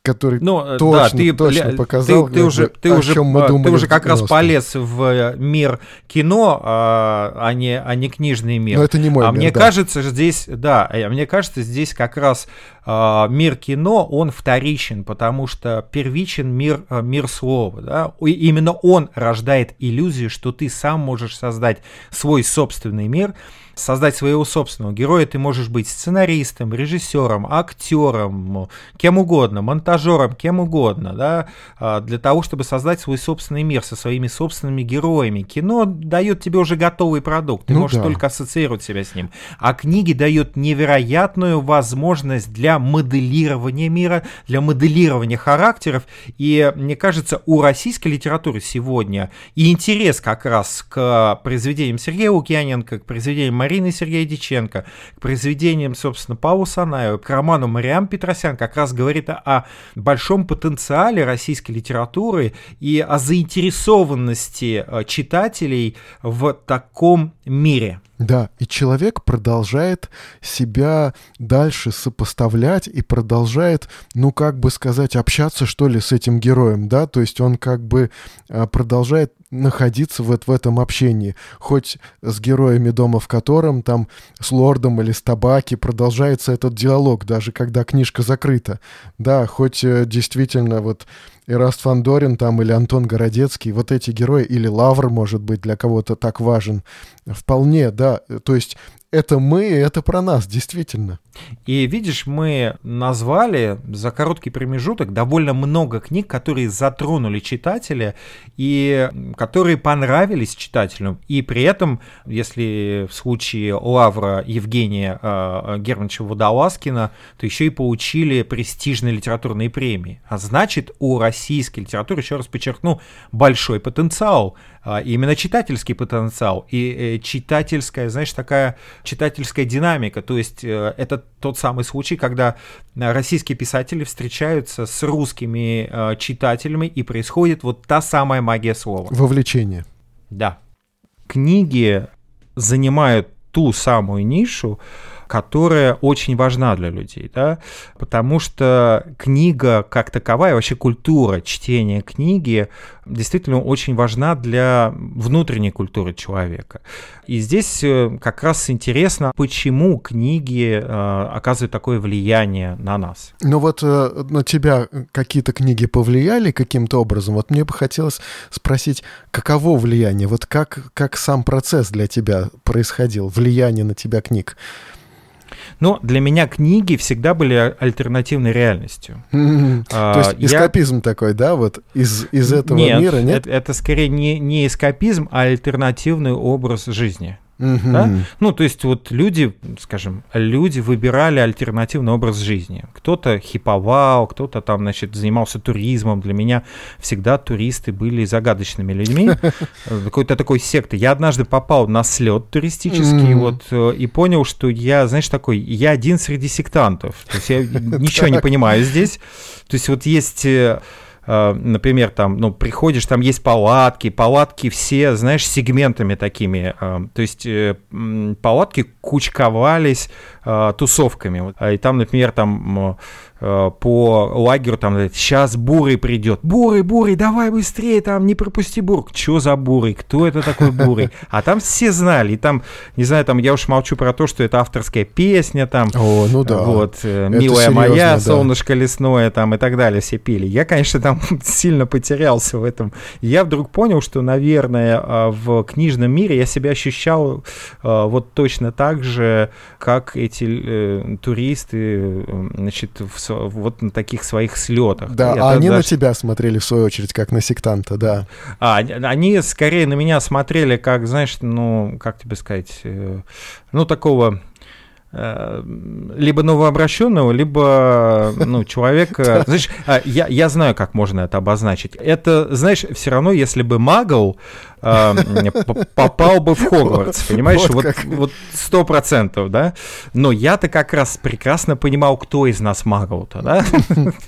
который ну, точно, да, ты, точно показал, ты, ты уже, ты уже, ты уже как раз полез в э, мир кино, а, а, не, а не книжный мир. Но это не мой а мир, мне да. кажется, здесь, да, а мне кажется, здесь как раз а, мир кино, он вторичен, потому что первичен мир, мир слова. Да? И именно он рождает иллюзию, что ты сам можешь создать свой собственный мир, создать своего собственного героя, ты можешь быть сценаристом, режиссером, актером, кем угодно, монтажером, кем угодно, да, а, для того, чтобы создать свой собственный мир со своими собственными героями. Кино дает тебе уже готовый продукт, ты Ну можешь да. только ассоциировать себя с ним. А книги дают невероятную возможность для моделирования мира, для моделирования характеров. И мне кажется, у российской литературы сегодня и интерес как раз к произведениям Сергея Лукьяненко, к произведениям Марины Сергея Диченко, к произведениям, собственно, Павла Санаева, к роману Мариам Петросян как раз говорит о, большом потенциале российской литературы и о заинтересованности э, читателей в таком мире. Да, и человек продолжает себя дальше сопоставлять и продолжает, ну, как бы сказать, общаться, что ли, с этим героем, да, то есть он как бы а, продолжает находиться вот в этом общении, хоть с героями дома, в котором там с лордом или с табаки продолжается этот диалог, даже когда книжка закрыта, да, хоть э, действительно вот Эраст Фандорин там или Антон Городецкий, вот эти герои, или Лавр, может быть, для кого-то так важен. Вполне, да. То есть это мы, это про нас, действительно. И видишь, мы назвали за короткий промежуток довольно много книг, которые затронули читателя и которые понравились читателю. И при этом, если в случае Лавра Евгения э, Германовича Водолазкина, то еще и получили престижные литературные премии. А значит, у российской литературы, еще раз подчеркну, большой потенциал. А, именно читательский потенциал и э, читательская, знаешь, такая читательская динамика. То есть э, это тот самый случай, когда э, российские писатели встречаются с русскими э, читателями и происходит вот та самая магия слова. Вовлечение. Да. Книги занимают ту самую нишу, которая очень важна для людей, да, потому что книга как таковая, вообще культура чтения книги действительно очень важна для внутренней культуры человека. И здесь э, как раз интересно, почему книги э, оказывают такое влияние на нас. Ну вот э, на тебя какие-то книги повлияли каким-то образом? Вот мне бы хотелось спросить, каково влияние? Вот как, как сам процесс для тебя происходил, влияние на тебя книг? Но для меня книги всегда были альтернативной реальностью. То есть эскапизм такой, да, вот из, из этого нет, мира, нет? Это, это скорее не, не эскапизм, а альтернативный образ жизни. Мгм. Да? Ну, то есть вот люди, скажем, люди выбирали альтернативный образ жизни. Кто-то хиповал, кто-то там, значит, занимался туризмом. Для меня всегда туристы были загадочными людьми. Э, Какой-то такой секты. Я однажды попал на слет туристический, Мгм. вот, э, и понял, что я, знаешь, такой, я один среди сектантов. То есть я [LAUGHS] ничего не понимаю здесь. То есть вот есть... э, Например, там, ну, приходишь, там есть палатки, палатки все, знаешь, сегментами такими. э, То есть э, палатки кучковались тусовками. А И там, например, там по лагерю там сейчас бурый придет. Бурый, бурый, давай быстрее, там не пропусти бур. Что за бурый? Кто это такой бурый? А там все знали. И там, не знаю, там я уж молчу про то, что это авторская песня, там О, ну да. вот, э, Это «Милая серьезно, моя», да. «Солнышко лесное» там и так далее все пели. Я, конечно, там [LAUGHS] сильно потерялся в этом. Я вдруг понял, что, наверное, а, в книжном мире я себя ощущал а, вот точно так же, как эти э, туристы, э, значит, в вот на таких своих слетах. Да, Я а они на даже- тебя смотрели, в свою очередь, как на сектанта, да. а, они- скорее на меня смотрели как, знаешь, ну, как тебе сказать, э, ну, такого либо новообращенного, либо, ну, человека... [LAUGHS] Знаешь, а, я, я знаю, как можно это обозначить. Это, знаешь, все равно, если бы Магл э, попал бы в Хогвартс, понимаешь? Вот Вот сто процентов, да? Но я-то как раз прекрасно понимал, кто из нас Магл-то, да?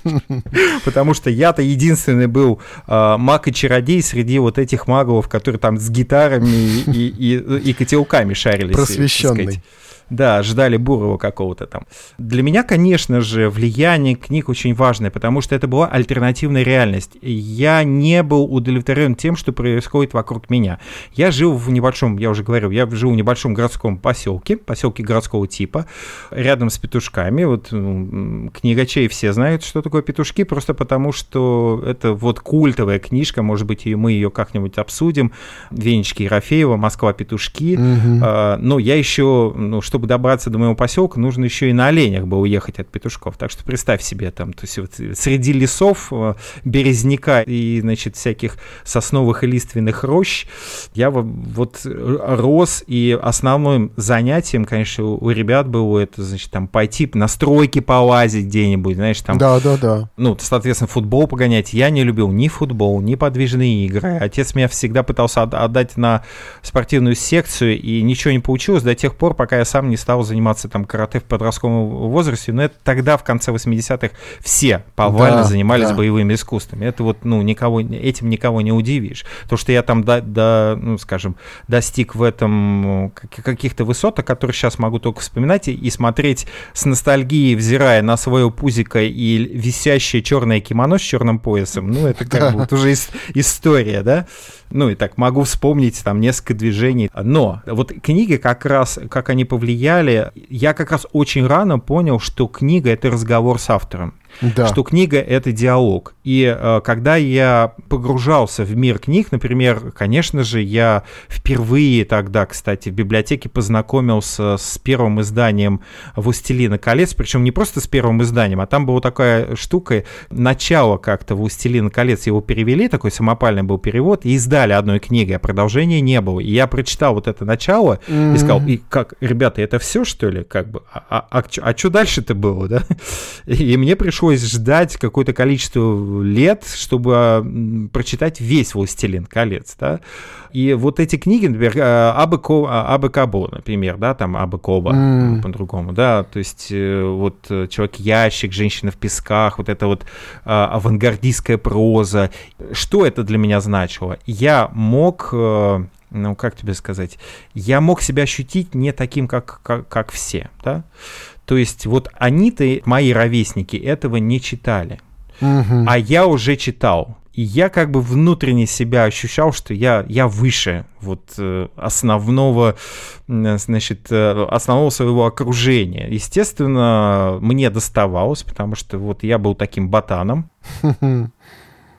[LAUGHS] Потому что я-то единственный был э, маг и чародей среди вот этих магов, которые там с гитарами и, и, и котелками шарились. Просвещенный. Да, ждали Бурова какого-то там. Для меня, конечно же, влияние книг очень важное, потому что это была альтернативная реальность. Я не был удовлетворен тем, что происходит вокруг меня. Я жил в небольшом, я уже говорил, я жил в небольшом городском поселке, поселке городского типа, рядом с петушками. Вот книгачей все знают, что такое петушки, просто потому что это вот культовая книжка, может быть, и мы ее как-нибудь обсудим. Венечки Ерофеева, Москва петушки. Угу. А, но я еще, ну, чтобы добраться до моего поселка, нужно еще и на оленях бы уехать от петушков. Так что представь себе там, то есть вот среди лесов, э, березняка и, значит, всяких сосновых и лиственных рощ, я вот рос, и основным занятием, конечно, у ребят было это, значит, там пойти на стройки полазить где-нибудь, знаешь, там... Да, да, да. Ну, соответственно, футбол погонять. Я не любил ни футбол, ни подвижные игры. Отец меня всегда пытался отдать на спортивную секцию, и ничего не получилось до тех пор, пока я сам не стал заниматься там карате в подростковом возрасте. Но это тогда, в конце 80-х, все повально да, занимались да. боевыми искусствами. Это вот, ну, никого, этим никого не удивишь. То, что я там, до, до, ну, скажем, достиг в этом каких-то высот, о которых сейчас могу только вспоминать и, и смотреть с ностальгией, взирая на свое пузико и висящее черное кимоно с черным поясом, ну, это как бы вот уже история, да? Ну, и так могу вспомнить там несколько движений. Но вот книги как раз, как они повлияли, я как раз очень рано понял, что книга — это разговор с автором да. что книга — это диалог. И э, когда я погружался в мир книг, например, конечно же, я впервые тогда, кстати, в библиотеке познакомился с первым изданием «Властелина колец», причем не просто с первым изданием, а там была такая штука, начало как-то «Властелина колец» его перевели, такой самопальный был перевод, и издали одной книгой, а продолжения не было. И я прочитал вот это начало mm-hmm. и сказал, и как, ребята, это все, что ли? Как бы, а, а, а, а что дальше-то было, да? [LAUGHS] И мне пришлось пришлось ждать какое-то количество лет, чтобы прочитать весь «Властелин колец», да, и вот эти книги, например, э, Абы, а, Абы Кабо, например, да, там Абы Коба mm. по-другому, да, то есть э, вот э, Человек-ящик, Женщина в песках, вот это вот авангардистская проза, что это для меня значило? Я мог ну, как тебе сказать, я мог себя ощутить не таким, как, как, как все, да, то есть вот они-то, мои ровесники, этого не читали. Угу. А я уже читал. И я как бы внутренне себя ощущал, что я, я выше вот э, основного, значит, э, основного своего окружения. Естественно, мне доставалось, потому что вот я был таким ботаном. [LAUGHS]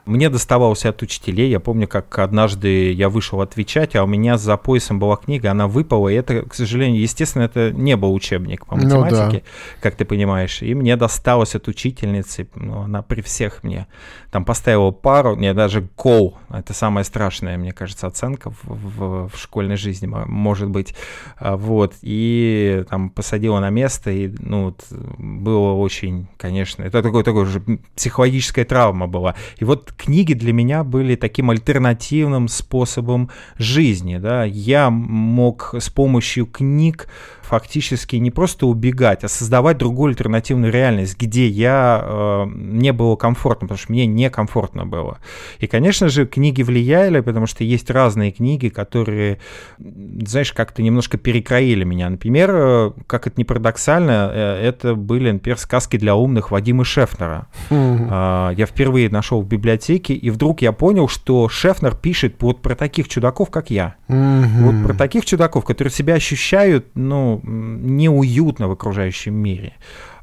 Мне доставалось от учителей. Я помню, как однажды я вышел отвечать, а у меня за поясом была книга, она выпала. И это, к сожалению, естественно, это не был учебник по математике, ну, да. как ты понимаешь. И мне досталось от учительницы, ну, она при всех мне там поставила пару, мне даже кол. Это самая страшная, мне кажется, оценка в, в, в школьной жизни, может быть. А, вот. И там посадила на место, и, ну, вот, было очень, конечно, это такой, такой же психологическая травма была. И вот книги для меня были таким альтернативным способом жизни. Да? Я мог с помощью книг фактически не просто убегать, а создавать другую альтернативную реальность, где я э, не было комфортно, потому что мне некомфортно было. И, конечно же, книги влияли, потому что есть разные книги, которые, знаешь, как-то немножко перекроили меня. Например, э, как это не парадоксально, э, это были, например, сказки для умных Вадима Шефнера. Mm-hmm. Я впервые нашел в библиотеке, и вдруг я понял, что Шефнер пишет вот про таких чудаков, как я. Mm-hmm. Вот про таких чудаков, которые себя ощущают, ну, неуютно в окружающем мире.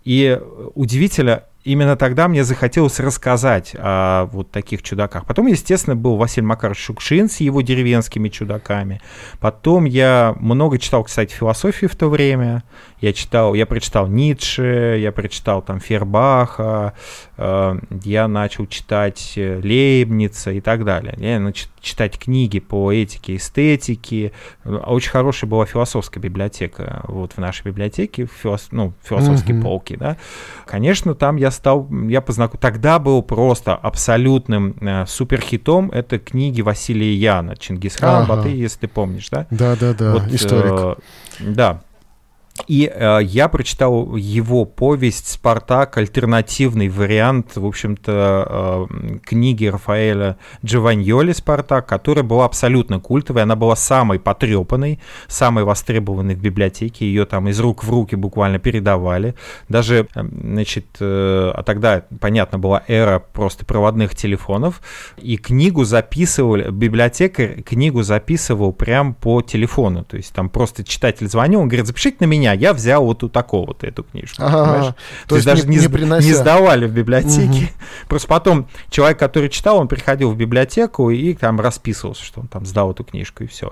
И удивительно, именно тогда мне захотелось рассказать о вот таких чудаках. Потом, естественно, был Василий Макарович Шукшин с его деревенскими чудаками. Потом я много читал, кстати, философии в то время. Я читал, я прочитал Ницше, я прочитал там Фербаха, э, я начал читать э, Лейбница и так далее. Я начал читать книги по этике, эстетике. Очень хорошая была философская библиотека вот в нашей библиотеке, филос, ну, философские mm-hmm. полки, да. Конечно, там я стал, я познакомился, тогда был просто абсолютным э, суперхитом, это книги Василия Яна, Чингисхан, ага. Баты, если ты помнишь, да? Да-да-да, вот, историк. Э, да, И э, я прочитал его повесть «Спартак», альтернативный вариант, в общем-то, э, книги Рафаэля Джованьоли «Спартак», которая была абсолютно культовой, она была самой потрепанной, самой востребованной в библиотеке, ее там из рук в руки буквально передавали. Даже, э, значит, э, а тогда, понятно, была эра просто проводных телефонов, и книгу записывали, библиотекарь книгу записывал прям по телефону, то есть там просто читатель звонил, он говорит, запишите на меня, я взял вот у такого-то эту книжку. Ага, то, есть даже не, не, принося... не сдавали в библиотеке. Угу. [LAUGHS] Просто потом человек, который читал, он приходил в библиотеку и там расписывался, что он там сдал эту книжку и все.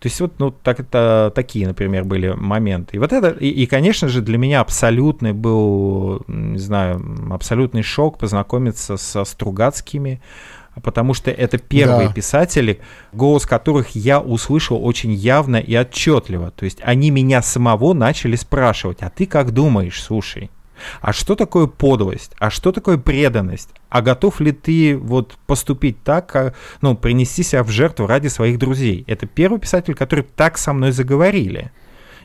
То есть вот ну, так, это, такие, например, были моменты. И вот это, и, и, конечно же, для меня абсолютный был, не знаю, абсолютный шок познакомиться со Стругацкими, потому что это первые да. писатели, голос которых я услышал очень явно и отчетливо. То есть они меня самого начали спрашивать, а ты как думаешь, слушай, а что такое подлость? А что такое преданность? А готов ли ты вот поступить так, а, ну, принести себя в жертву ради своих друзей? Это первый писатель, который так со мной заговорили.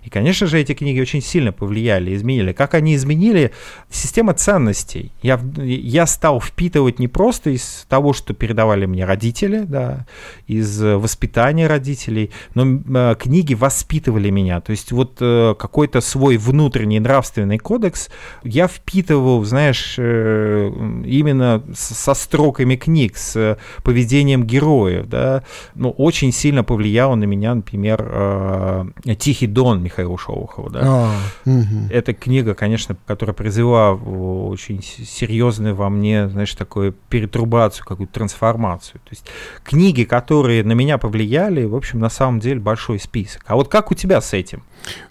И, конечно же, эти книги очень сильно повлияли, изменили. Как они изменили? Система ценностей. Я, я стал впитывать не просто из того, что передавали мне родители, да, из воспитания родителей, но э, книги воспитывали меня. То есть вот э, какой-то свой внутренний нравственный кодекс я впитывал, знаешь, э, именно со строками книг, с поведением героев, да. Ну, очень сильно повлияло на меня, например, «Тихий дон» Михаила Шолохова. Да? А, угу. Эта книга, конечно, которая произвела очень серьезную во мне, знаешь, такую перетрубацию, какую-то трансформацию. То есть книги, которые на меня повлияли, в общем, на самом деле большой список. А вот как у тебя с этим?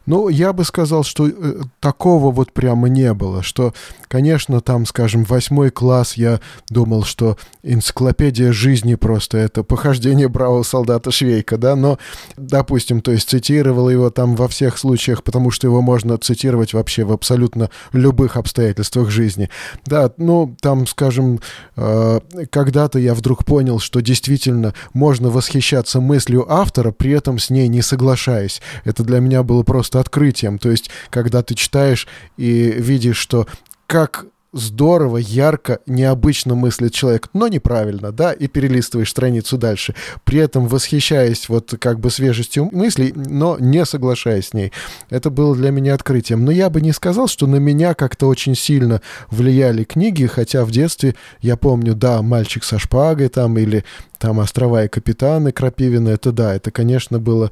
Ну, я бы сказал, что э, такого вот прямо не было, что, конечно, там, скажем, восьмой класс я думал, что энциклопедия жизни просто это похождение бравого солдата Швейка, да, но, допустим, то есть цитировал его там во всех случаях, потому что его можно цитировать вообще в абсолютно любых обстоятельствах жизни. Да, ну, там, скажем, э, когда-то я вдруг понял, что действительно можно восхищаться мыслью автора, при этом с ней не соглашаясь. Это для меня было просто открытием. То есть, когда ты читаешь и видишь, что как здорово, ярко, необычно мыслит человек, но неправильно, да, и перелистываешь страницу дальше, при этом восхищаясь вот как бы свежестью мыслей, но не соглашаясь с ней. Это было для меня открытием. Но я бы не сказал, что на меня как-то очень сильно влияли книги, хотя в детстве я помню, да, «Мальчик со шпагой» там или там «Острова и капитаны» Крапивина, это да, это, конечно, было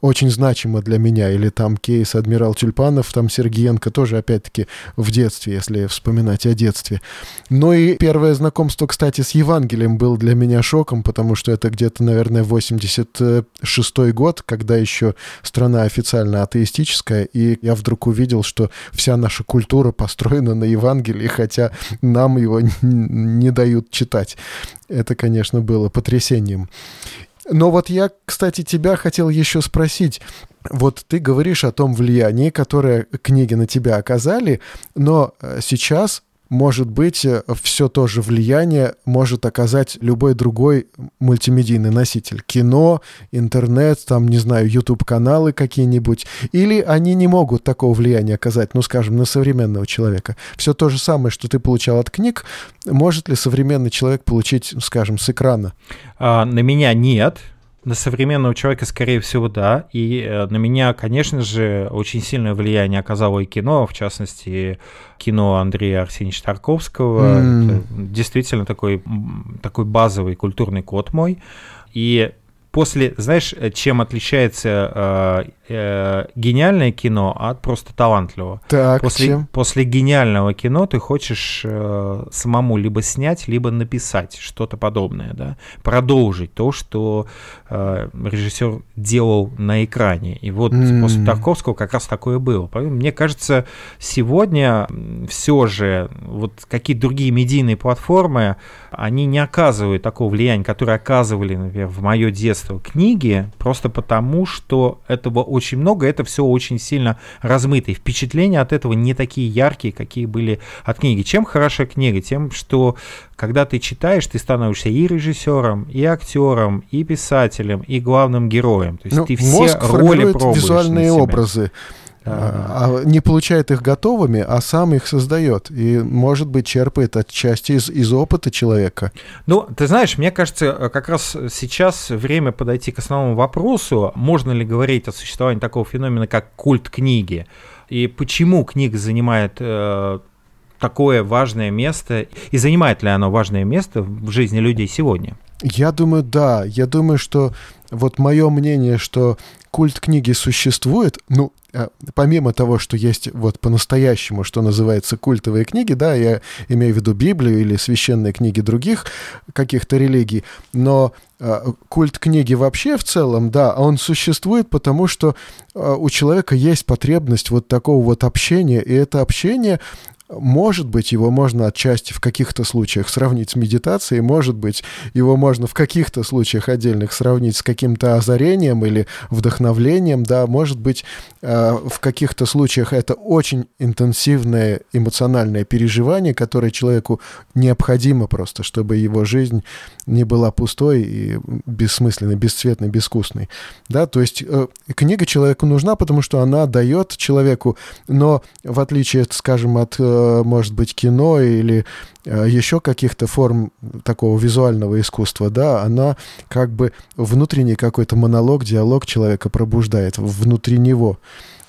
очень значимо для меня. Или там кейс Адмирал Тюльпанов, там Сергеенко тоже, опять-таки, в детстве, если вспоминать о детстве. Ну и первое знакомство, кстати, с Евангелием был для меня шоком, потому что это где-то, наверное, 86-й год, когда еще страна официально атеистическая, и я вдруг увидел, что вся наша культура построена на Евангелии, хотя нам его не дают читать. Это, конечно, было потрясением. Но вот я, кстати, тебя хотел еще спросить. Вот ты говоришь о том влиянии, которое книги на тебя оказали, но э, сейчас может быть, э, все то же влияние может оказать любой другой мультимедийный носитель. Кино, интернет, там, не знаю, YouTube-каналы какие-нибудь. Или они не могут такого влияния оказать, ну, скажем, на современного человека. Все то же самое, что ты получал от книг, может ли современный человек получить, скажем, с экрана? А, на меня нет. На современного человека, скорее всего, да. И э, на меня, конечно же, очень сильное влияние оказало и кино, в частности, кино Андрея Арсеньевича Тарковского. Mm. Это действительно такой, такой базовый культурный код мой. И после, знаешь, чем отличается э, э, гениальное кино от просто талантливого? Так, после, чем? после гениального кино ты хочешь э, самому либо снять, либо написать что-то подобное, да, продолжить то, что э, режиссер делал на экране. И вот mm. после Тарковского как раз такое было. Поэтому, мне кажется, сегодня все же вот какие-то другие медийные платформы, они не оказывают такого влияния, которое оказывали, например, в мое детство книги, просто потому, что этого очень много, это все очень сильно размыто, и впечатления от этого не такие яркие, какие были от книги. Чем хороша книга? Тем, что когда ты читаешь, ты становишься и режиссером, и актером, и писателем, и главным героем. То есть ну, ты все роли пробуешь визуальные образы. А, не получает их готовыми, а сам их создает. И, может быть, черпает отчасти из, из опыта человека. Ну, ты знаешь, мне кажется, как раз сейчас время подойти к основному вопросу, можно ли говорить о существовании такого феномена, как культ книги, и почему книга занимает э, такое важное место, и занимает ли оно важное место в жизни людей сегодня? Я думаю, да. Я думаю, что вот мое мнение, что культ книги существует, ну, а, помимо того, что есть вот по-настоящему, что называется культовые книги, да, я имею в виду Библию или священные книги других каких-то религий, но э, культ книги вообще в целом, да, он существует, потому что э, у человека есть потребность вот такого вот общения, и это общение может быть, его можно отчасти в каких-то случаях сравнить с медитацией, может быть, его можно в каких-то случаях отдельных сравнить с каким-то озарением или вдохновлением, да, может быть, в каких-то случаях это очень интенсивное эмоциональное переживание, которое человеку необходимо просто, чтобы его жизнь не была пустой и бессмысленной, бесцветной, безвкусной. Да, то есть э, книга человеку нужна, потому что она дает человеку, но в отличие, скажем, от э, может быть, кино или э, еще каких-то форм такого визуального искусства, да, она как бы внутренний какой-то монолог, диалог человека пробуждает внутри него.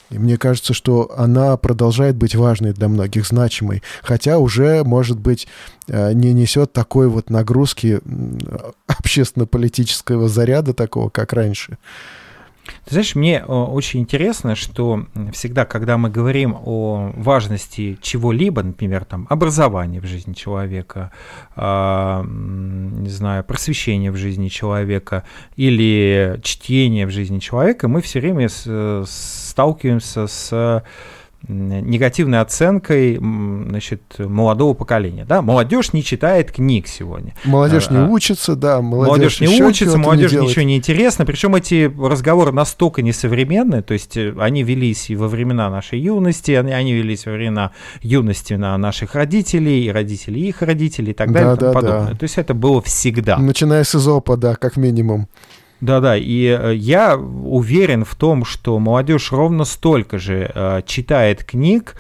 И мне кажется, что она продолжает быть важной для многих, значимой, хотя уже, может быть, э, не несет такой вот нагрузки [LAUGHS] общественно-политического заряда такого, как раньше. Ты знаешь, мне э, очень интересно, что всегда, когда мы говорим о важности чего-либо, например, там, образования в жизни человека, э, не знаю, просвещения в жизни человека или чтения в жизни человека, мы все время с, э, сталкиваемся с негативной оценкой значит, молодого поколения. Да? Молодежь не читает книг сегодня. Молодежь а, не учится, да. Молодежь, молодежь не учится, молодежь не ничего не интересно. Причем эти разговоры настолько несовременные, то есть э, они велись и во времена нашей юности, они, они велись во времена юности на наших родителей, и родителей их родителей и так далее да, и тому да, подобное. Да. То есть это было всегда. Начиная с изопа, да, как минимум. Да-да, и э, я уверен в том, что молодежь ровно столько же э, читает книг,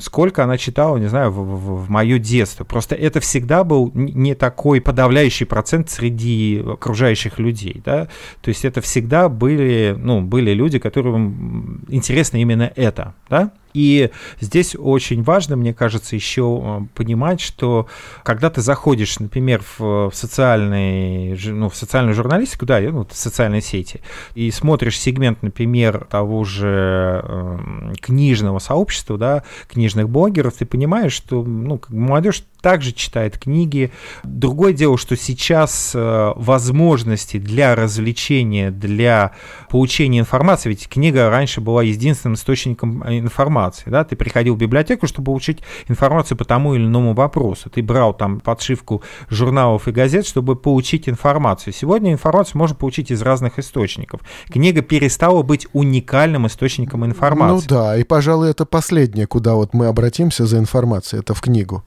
сколько она читала, не знаю, в, в, в мое детство. Просто это всегда был не такой подавляющий процент среди окружающих людей, да. То есть это всегда были, ну, были люди, которым интересно именно это, да. И здесь очень важно, мне кажется, еще э, понимать, что когда ты заходишь, например, в, социальный, ну, в социальную журналистику, да, ну, в социальные сети, и смотришь сегмент, например, того же э, книжного сообщества, да, книжных блогеров, ты понимаешь, что ну, молодежь также читает книги. Другое дело, что сейчас э, возможности для развлечения, для получения информации, ведь книга раньше была единственным источником э, информации, да, ты приходил в библиотеку, чтобы получить информацию по тому или иному вопросу, ты брал там подшивку журналов и газет, чтобы получить информацию. Сегодня информацию можно получить из разных источников. Книга перестала быть уникальным источником информации. Ну да, и, пожалуй, это последнее, куда вот мы обратимся за информацией, это в книгу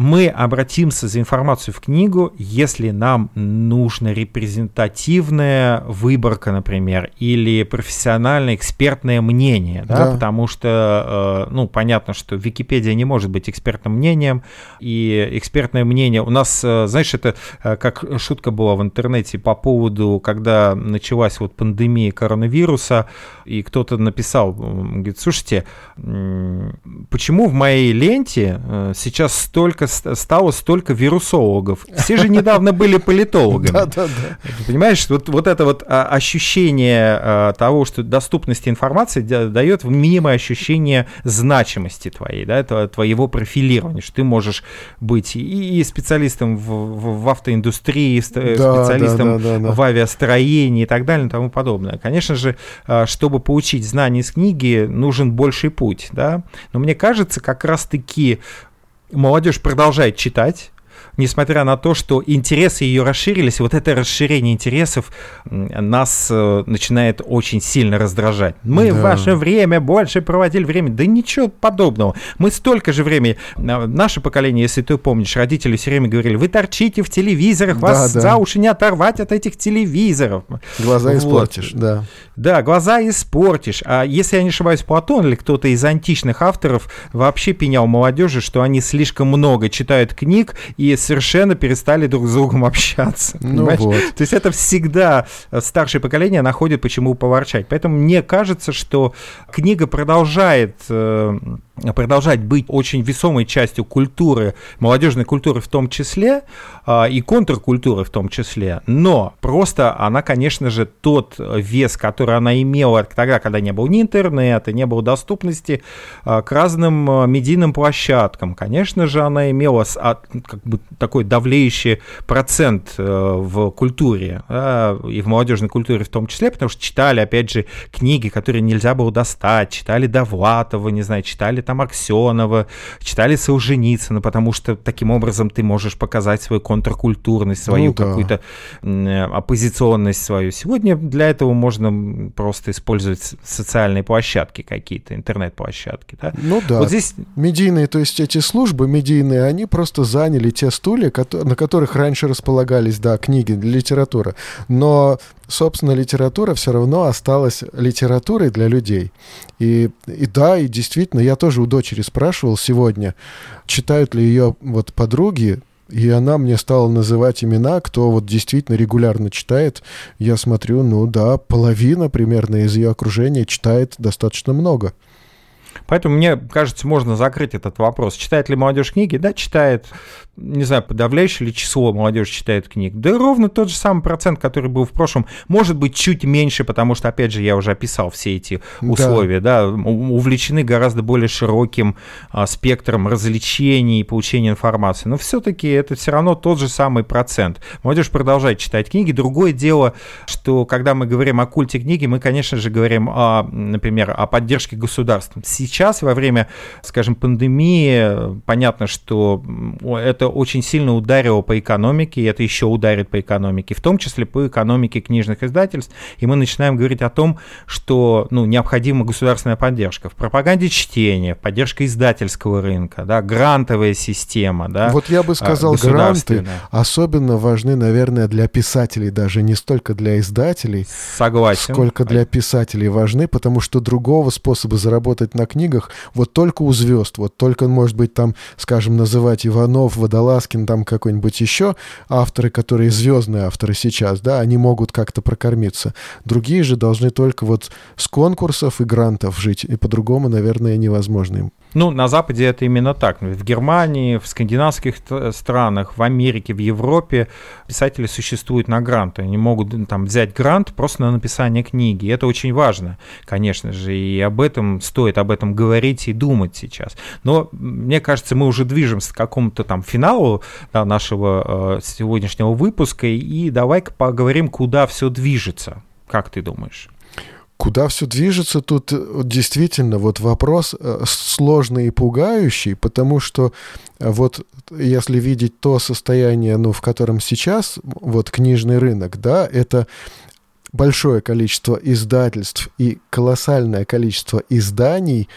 мы обратимся за информацию в книгу, если нам нужна репрезентативная выборка, например, или профессиональное экспертное мнение, да, да. потому что, э, ну, понятно, что Википедия не может быть экспертным мнением, и экспертное мнение у нас, э, знаешь, это э, как шутка была в интернете по поводу, когда началась вот пандемия коронавируса, и кто-то написал, говорит, слушайте, почему в моей ленте сейчас столько стало столько вирусологов. Все же недавно были политологами. Да, да, да. Понимаешь, вот, вот это вот а, ощущение а, того, что доступность информации дает мнимое ощущение значимости твоей, да, твоего профилирования, что ты можешь быть и специалистом в, в автоиндустрии, и специалистом в авиастроении и так далее и тому подобное. Конечно же, а, чтобы получить знания из книги, нужен больший путь, да, но мне кажется, как раз-таки молодежь продолжает читать, несмотря на то, что интересы ее расширились, вот это расширение интересов нас э, начинает очень сильно раздражать. Мы да. в ваше время больше проводили время. Да ничего подобного. Мы столько же времени. Наше поколение, если ты помнишь, родители все время говорили, вы торчите в телевизорах, да, вас да. за уши не оторвать от этих телевизоров. Глаза вот. испортишь, да. Да, глаза испортишь. А если я не ошибаюсь, Платон или кто-то из античных авторов вообще пенял молодежи, что они слишком много читают книг и совершенно перестали друг с другом общаться. Ну вот. То есть это всегда старшее поколение находит почему поворчать. Поэтому мне кажется, что книга продолжает э, продолжать быть очень весомой частью культуры, молодежной культуры в том числе, а, и контркультуры в том числе, но просто она, конечно же, тот вес, который она имела тогда, когда не было ни интернета, не было доступности к разным медийным площадкам, конечно же, она имела как бы такой давлеющий процент э, в культуре, и в молодежной культуре в том числе, потому что читали, опять же, книги, которые нельзя было достать, читали Довлатова, не знаю, читали там Аксенова, читали Солженицына, потому что таким образом ты можешь показать свою контркультурность, свою ну, да. какую-то оппозиционность свою. Сегодня для этого можно просто использовать социальные площадки какие-то, интернет-площадки. Да? Ну да. Вот здесь... Медийные, то есть эти службы медийные, они просто заняли те стулья, на которых раньше располагались, да, книги, литература. Но собственно, литература все равно осталась литературой для людей. И, и да, и действительно, я тоже у дочери спрашивал сегодня, читают ли ее вот подруги, и она мне стала называть имена, кто вот действительно регулярно читает. Я смотрю, ну да, половина примерно из ее окружения читает достаточно много. Поэтому, мне кажется, можно закрыть этот вопрос. Читает ли молодежь книги? Да, читает. Не знаю, подавляющее ли число молодежи читает книг? Да ровно тот же самый процент, который был в прошлом. Может быть, чуть меньше, потому что, опять же, я уже описал все эти условия. Да, да увлечены гораздо более широким а, спектром развлечений и получения информации. Но все-таки это все равно тот же самый процент. Молодежь продолжает читать книги. Другое дело, что когда мы говорим о культе книги, мы, конечно же, говорим, о, например, о поддержке государства сейчас, во время, скажем, пандемии, понятно, что это очень сильно ударило по экономике, и это еще ударит по экономике, в том числе по экономике книжных издательств. И мы начинаем говорить о том, что ну, необходима государственная поддержка в пропаганде чтения, поддержка издательского рынка, да, грантовая система. Да, вот я бы сказал, гранты особенно важны, наверное, для писателей, даже не столько для издателей, Согласен. сколько для писателей важны, потому что другого способа заработать на книгах вот только у звезд, вот только, может быть, там, скажем, называть Иванов, Водолазкин, там какой-нибудь еще авторы, которые звездные авторы сейчас, да, они могут как-то прокормиться. Другие же должны только вот с конкурсов и грантов жить, и по-другому, наверное, невозможно им. Ну, на Западе это именно так. В Германии, в скандинавских странах, в Америке, в Европе писатели существуют на гранты. Они могут там взять грант просто на написание книги. И это очень важно, конечно же. И об этом стоит об этом говорить и думать сейчас. Но мне кажется, мы уже движемся к какому-то там финалу да, нашего э, сегодняшнего выпуска. И давай-ка поговорим, куда все движется. Как ты думаешь? Куда все движется, тут э, действительно вот вопрос э, сложный и пугающий, потому что э, вот если видеть то состояние, ну, в котором сейчас вот книжный рынок, да, это большое количество издательств и колоссальное количество изданий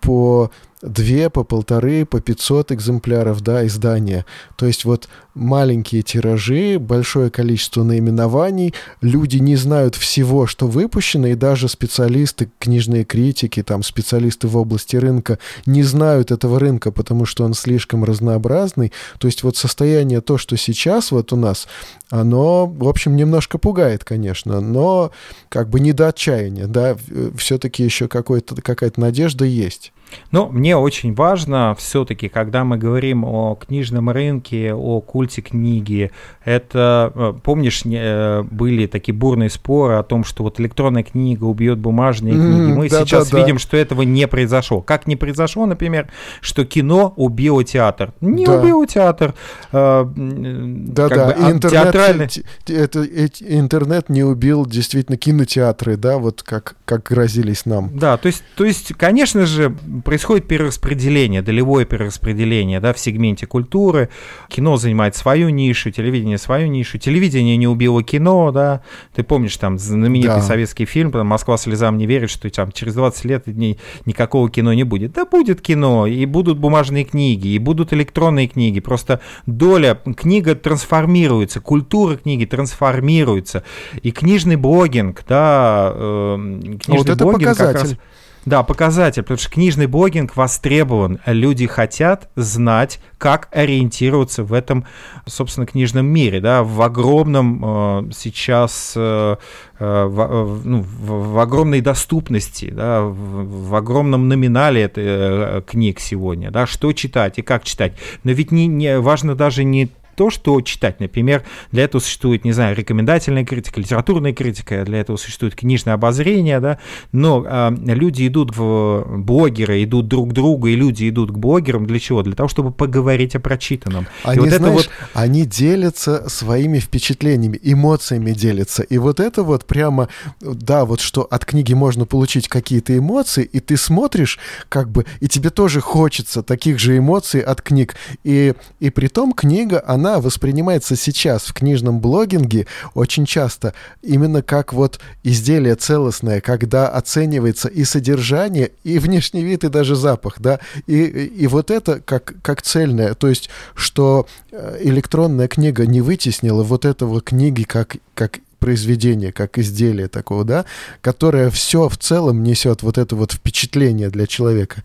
по две, по полторы, по 500 экземпляров, да, издания. То есть вот маленькие тиражи, большое количество наименований, люди не знают всего, что выпущено, и даже специалисты, книжные критики, там, специалисты в области рынка не знают этого рынка, потому что он слишком разнообразный. То есть вот состояние то, что сейчас вот у нас, оно, в общем, немножко пугает, конечно, но как бы не до отчаяния, да, все-таки еще какая-то надежда есть. Но мне очень важно все-таки, когда мы говорим о книжном рынке, о культе книги, это, э, помнишь, э, были такие бурные споры о том, что вот электронная книга убьет бумажные mm, книги. Мы да, сейчас да, видим, да. что этого не произошло. Как не произошло, например, что кино убило театр. Не да. убило театр. Э, да, да. Бы, а интернет, театральный... это, интернет не убил действительно кинотеатры, да, вот как, как грозились нам. Да, то есть, то есть, конечно же, происходит перераспределение, долевое перераспределение да, в сегменте культуры. Кино занимает свою нишу, телевидение свою нишу. Телевидение не убило кино, да. Ты помнишь там знаменитый да. советский фильм «Москва слезам не верит», что там через 20 лет ни, никакого кино не будет. Да будет кино, и будут бумажные книги, и будут электронные книги. Просто доля, книга трансформируется, культура книги трансформируется. И книжный блогинг, да, э, книжный вот это блогинг показатель. как раз да, показатель, потому что книжный блогинг востребован. Люди хотят знать, как ориентироваться в этом, собственно, книжном мире, да, в огромном э, сейчас, э, э в, э, ну, в, в огромной доступности, да, в, в огромном номинале это, э, книг сегодня, да, что читать и как читать. Но ведь не, не важно даже не то, что читать. Например, для этого существует, не знаю, рекомендательная критика, литературная критика, для этого существует книжное обозрение, да, но э, люди идут в блогеры, идут друг к другу, и люди идут к блогерам для чего? Для того, чтобы поговорить о прочитанном. Они, вот знаешь, вот... они делятся своими впечатлениями, эмоциями делятся, и вот это вот прямо, да, вот что от книги можно получить какие-то эмоции, и ты смотришь, как бы, и тебе тоже хочется таких же эмоций от книг, и, и при том книга, она она воспринимается сейчас в книжном блогинге очень часто именно как вот изделие целостное, когда оценивается и содержание, и внешний вид, и даже запах, да, и, и вот это как, как цельное, то есть, что э, электронная книга не вытеснила вот этого книги как, как произведение, как изделие такого, да, которое все в целом несет вот это вот впечатление для человека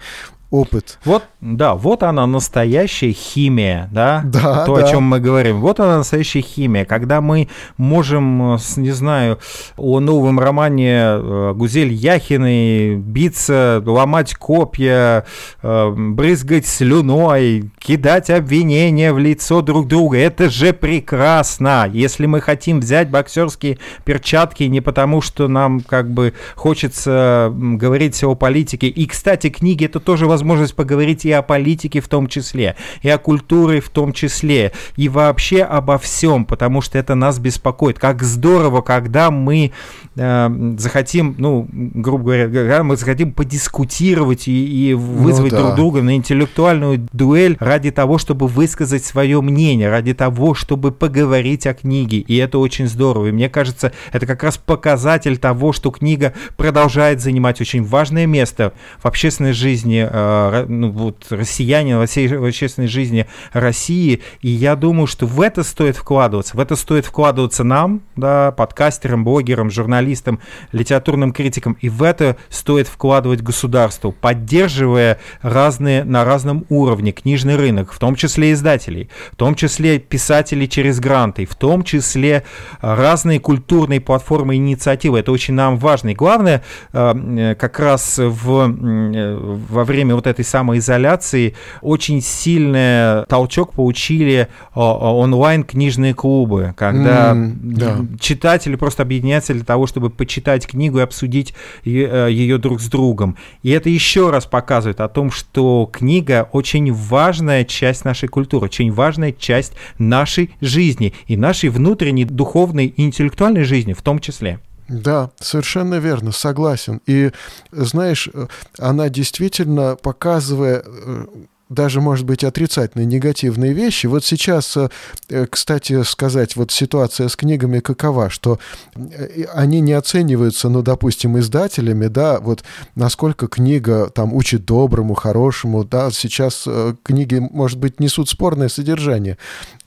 опыт. Вот, да, вот она настоящая химия, да, да то, да. о чем мы говорим. Вот она настоящая химия, когда мы можем, не знаю, о новом романе э, Гузель Яхиной биться, ломать копья, э, брызгать слюной, кидать обвинения в лицо друг друга. Это же прекрасно. Если мы хотим взять боксерские перчатки не потому, что нам как бы хочется говорить о политике. И, кстати, книги это тоже возможно возможность поговорить и о политике в том числе, и о культуре в том числе, и вообще обо всем, потому что это нас беспокоит. Как здорово, когда мы э, захотим, ну, грубо говоря, когда мы захотим подискутировать и, и вызвать ну, да. друг друга на интеллектуальную дуэль ради того, чтобы высказать свое мнение, ради того, чтобы поговорить о книге. И это очень здорово. И мне кажется, это как раз показатель того, что книга продолжает занимать очень важное место в общественной жизни э, Э, ну, вот, россияне в общественной жизни России. И я думаю, что в это стоит вкладываться. В это стоит вкладываться нам, да, подкастерам, блогерам, журналистам, литературным критикам. И в это стоит вкладывать государству, поддерживая разные, на разном уровне книжный рынок, в том числе издателей, в том числе писателей через гранты, в том числе разные культурные платформы и инициативы. Это очень нам важно. И главное, э, как раз в, э, во время вот этой самоизоляции очень сильный толчок получили онлайн-книжные клубы, когда mm, да. читатели просто объединяются для того, чтобы почитать книгу и обсудить ее друг с другом. И это еще раз показывает о том, что книга очень важная часть нашей культуры, очень важная часть нашей жизни и нашей внутренней духовной и интеллектуальной жизни в том числе. Да, совершенно верно, согласен. И, знаешь, она действительно, показывая э, даже, может быть, отрицательные, негативные вещи. Вот сейчас, э, кстати сказать, вот ситуация с книгами какова, что э, они не оцениваются, ну, допустим, издателями, да, вот насколько книга там учит доброму, хорошему, да, сейчас э, книги, может быть, несут спорное содержание,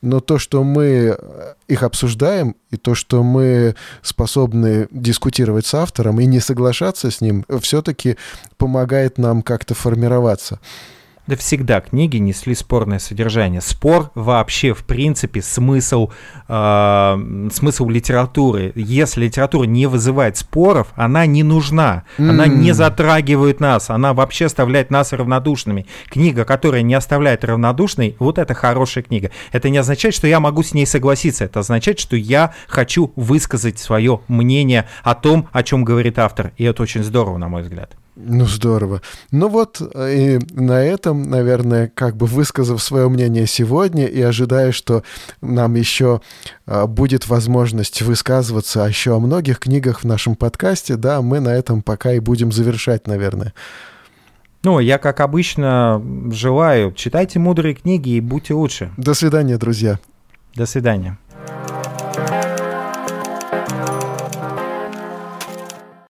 но то, что мы их обсуждаем, и то, что мы способны дискутировать с автором и не соглашаться с ним, все-таки помогает нам как-то формироваться. Да всегда книги несли спорное содержание. Спор вообще, в принципе, смысл, э, смысл литературы. Если литература не вызывает споров, она не нужна. Mm. Она не затрагивает нас. Она вообще оставляет нас равнодушными. Книга, которая не оставляет равнодушной, вот это хорошая книга. Это не означает, что я могу с ней согласиться. Это означает, что я хочу высказать свое мнение о том, о чем говорит автор. И это очень здорово, на мой взгляд. Ну, здорово. Ну вот, и на этом, наверное, как бы высказав свое мнение сегодня и ожидая, что нам еще а, будет возможность высказываться еще о многих книгах в нашем подкасте, да, мы на этом пока и будем завершать, наверное. Ну, я, как обычно, желаю, читайте мудрые книги и будьте лучше. До свидания, друзья. До свидания.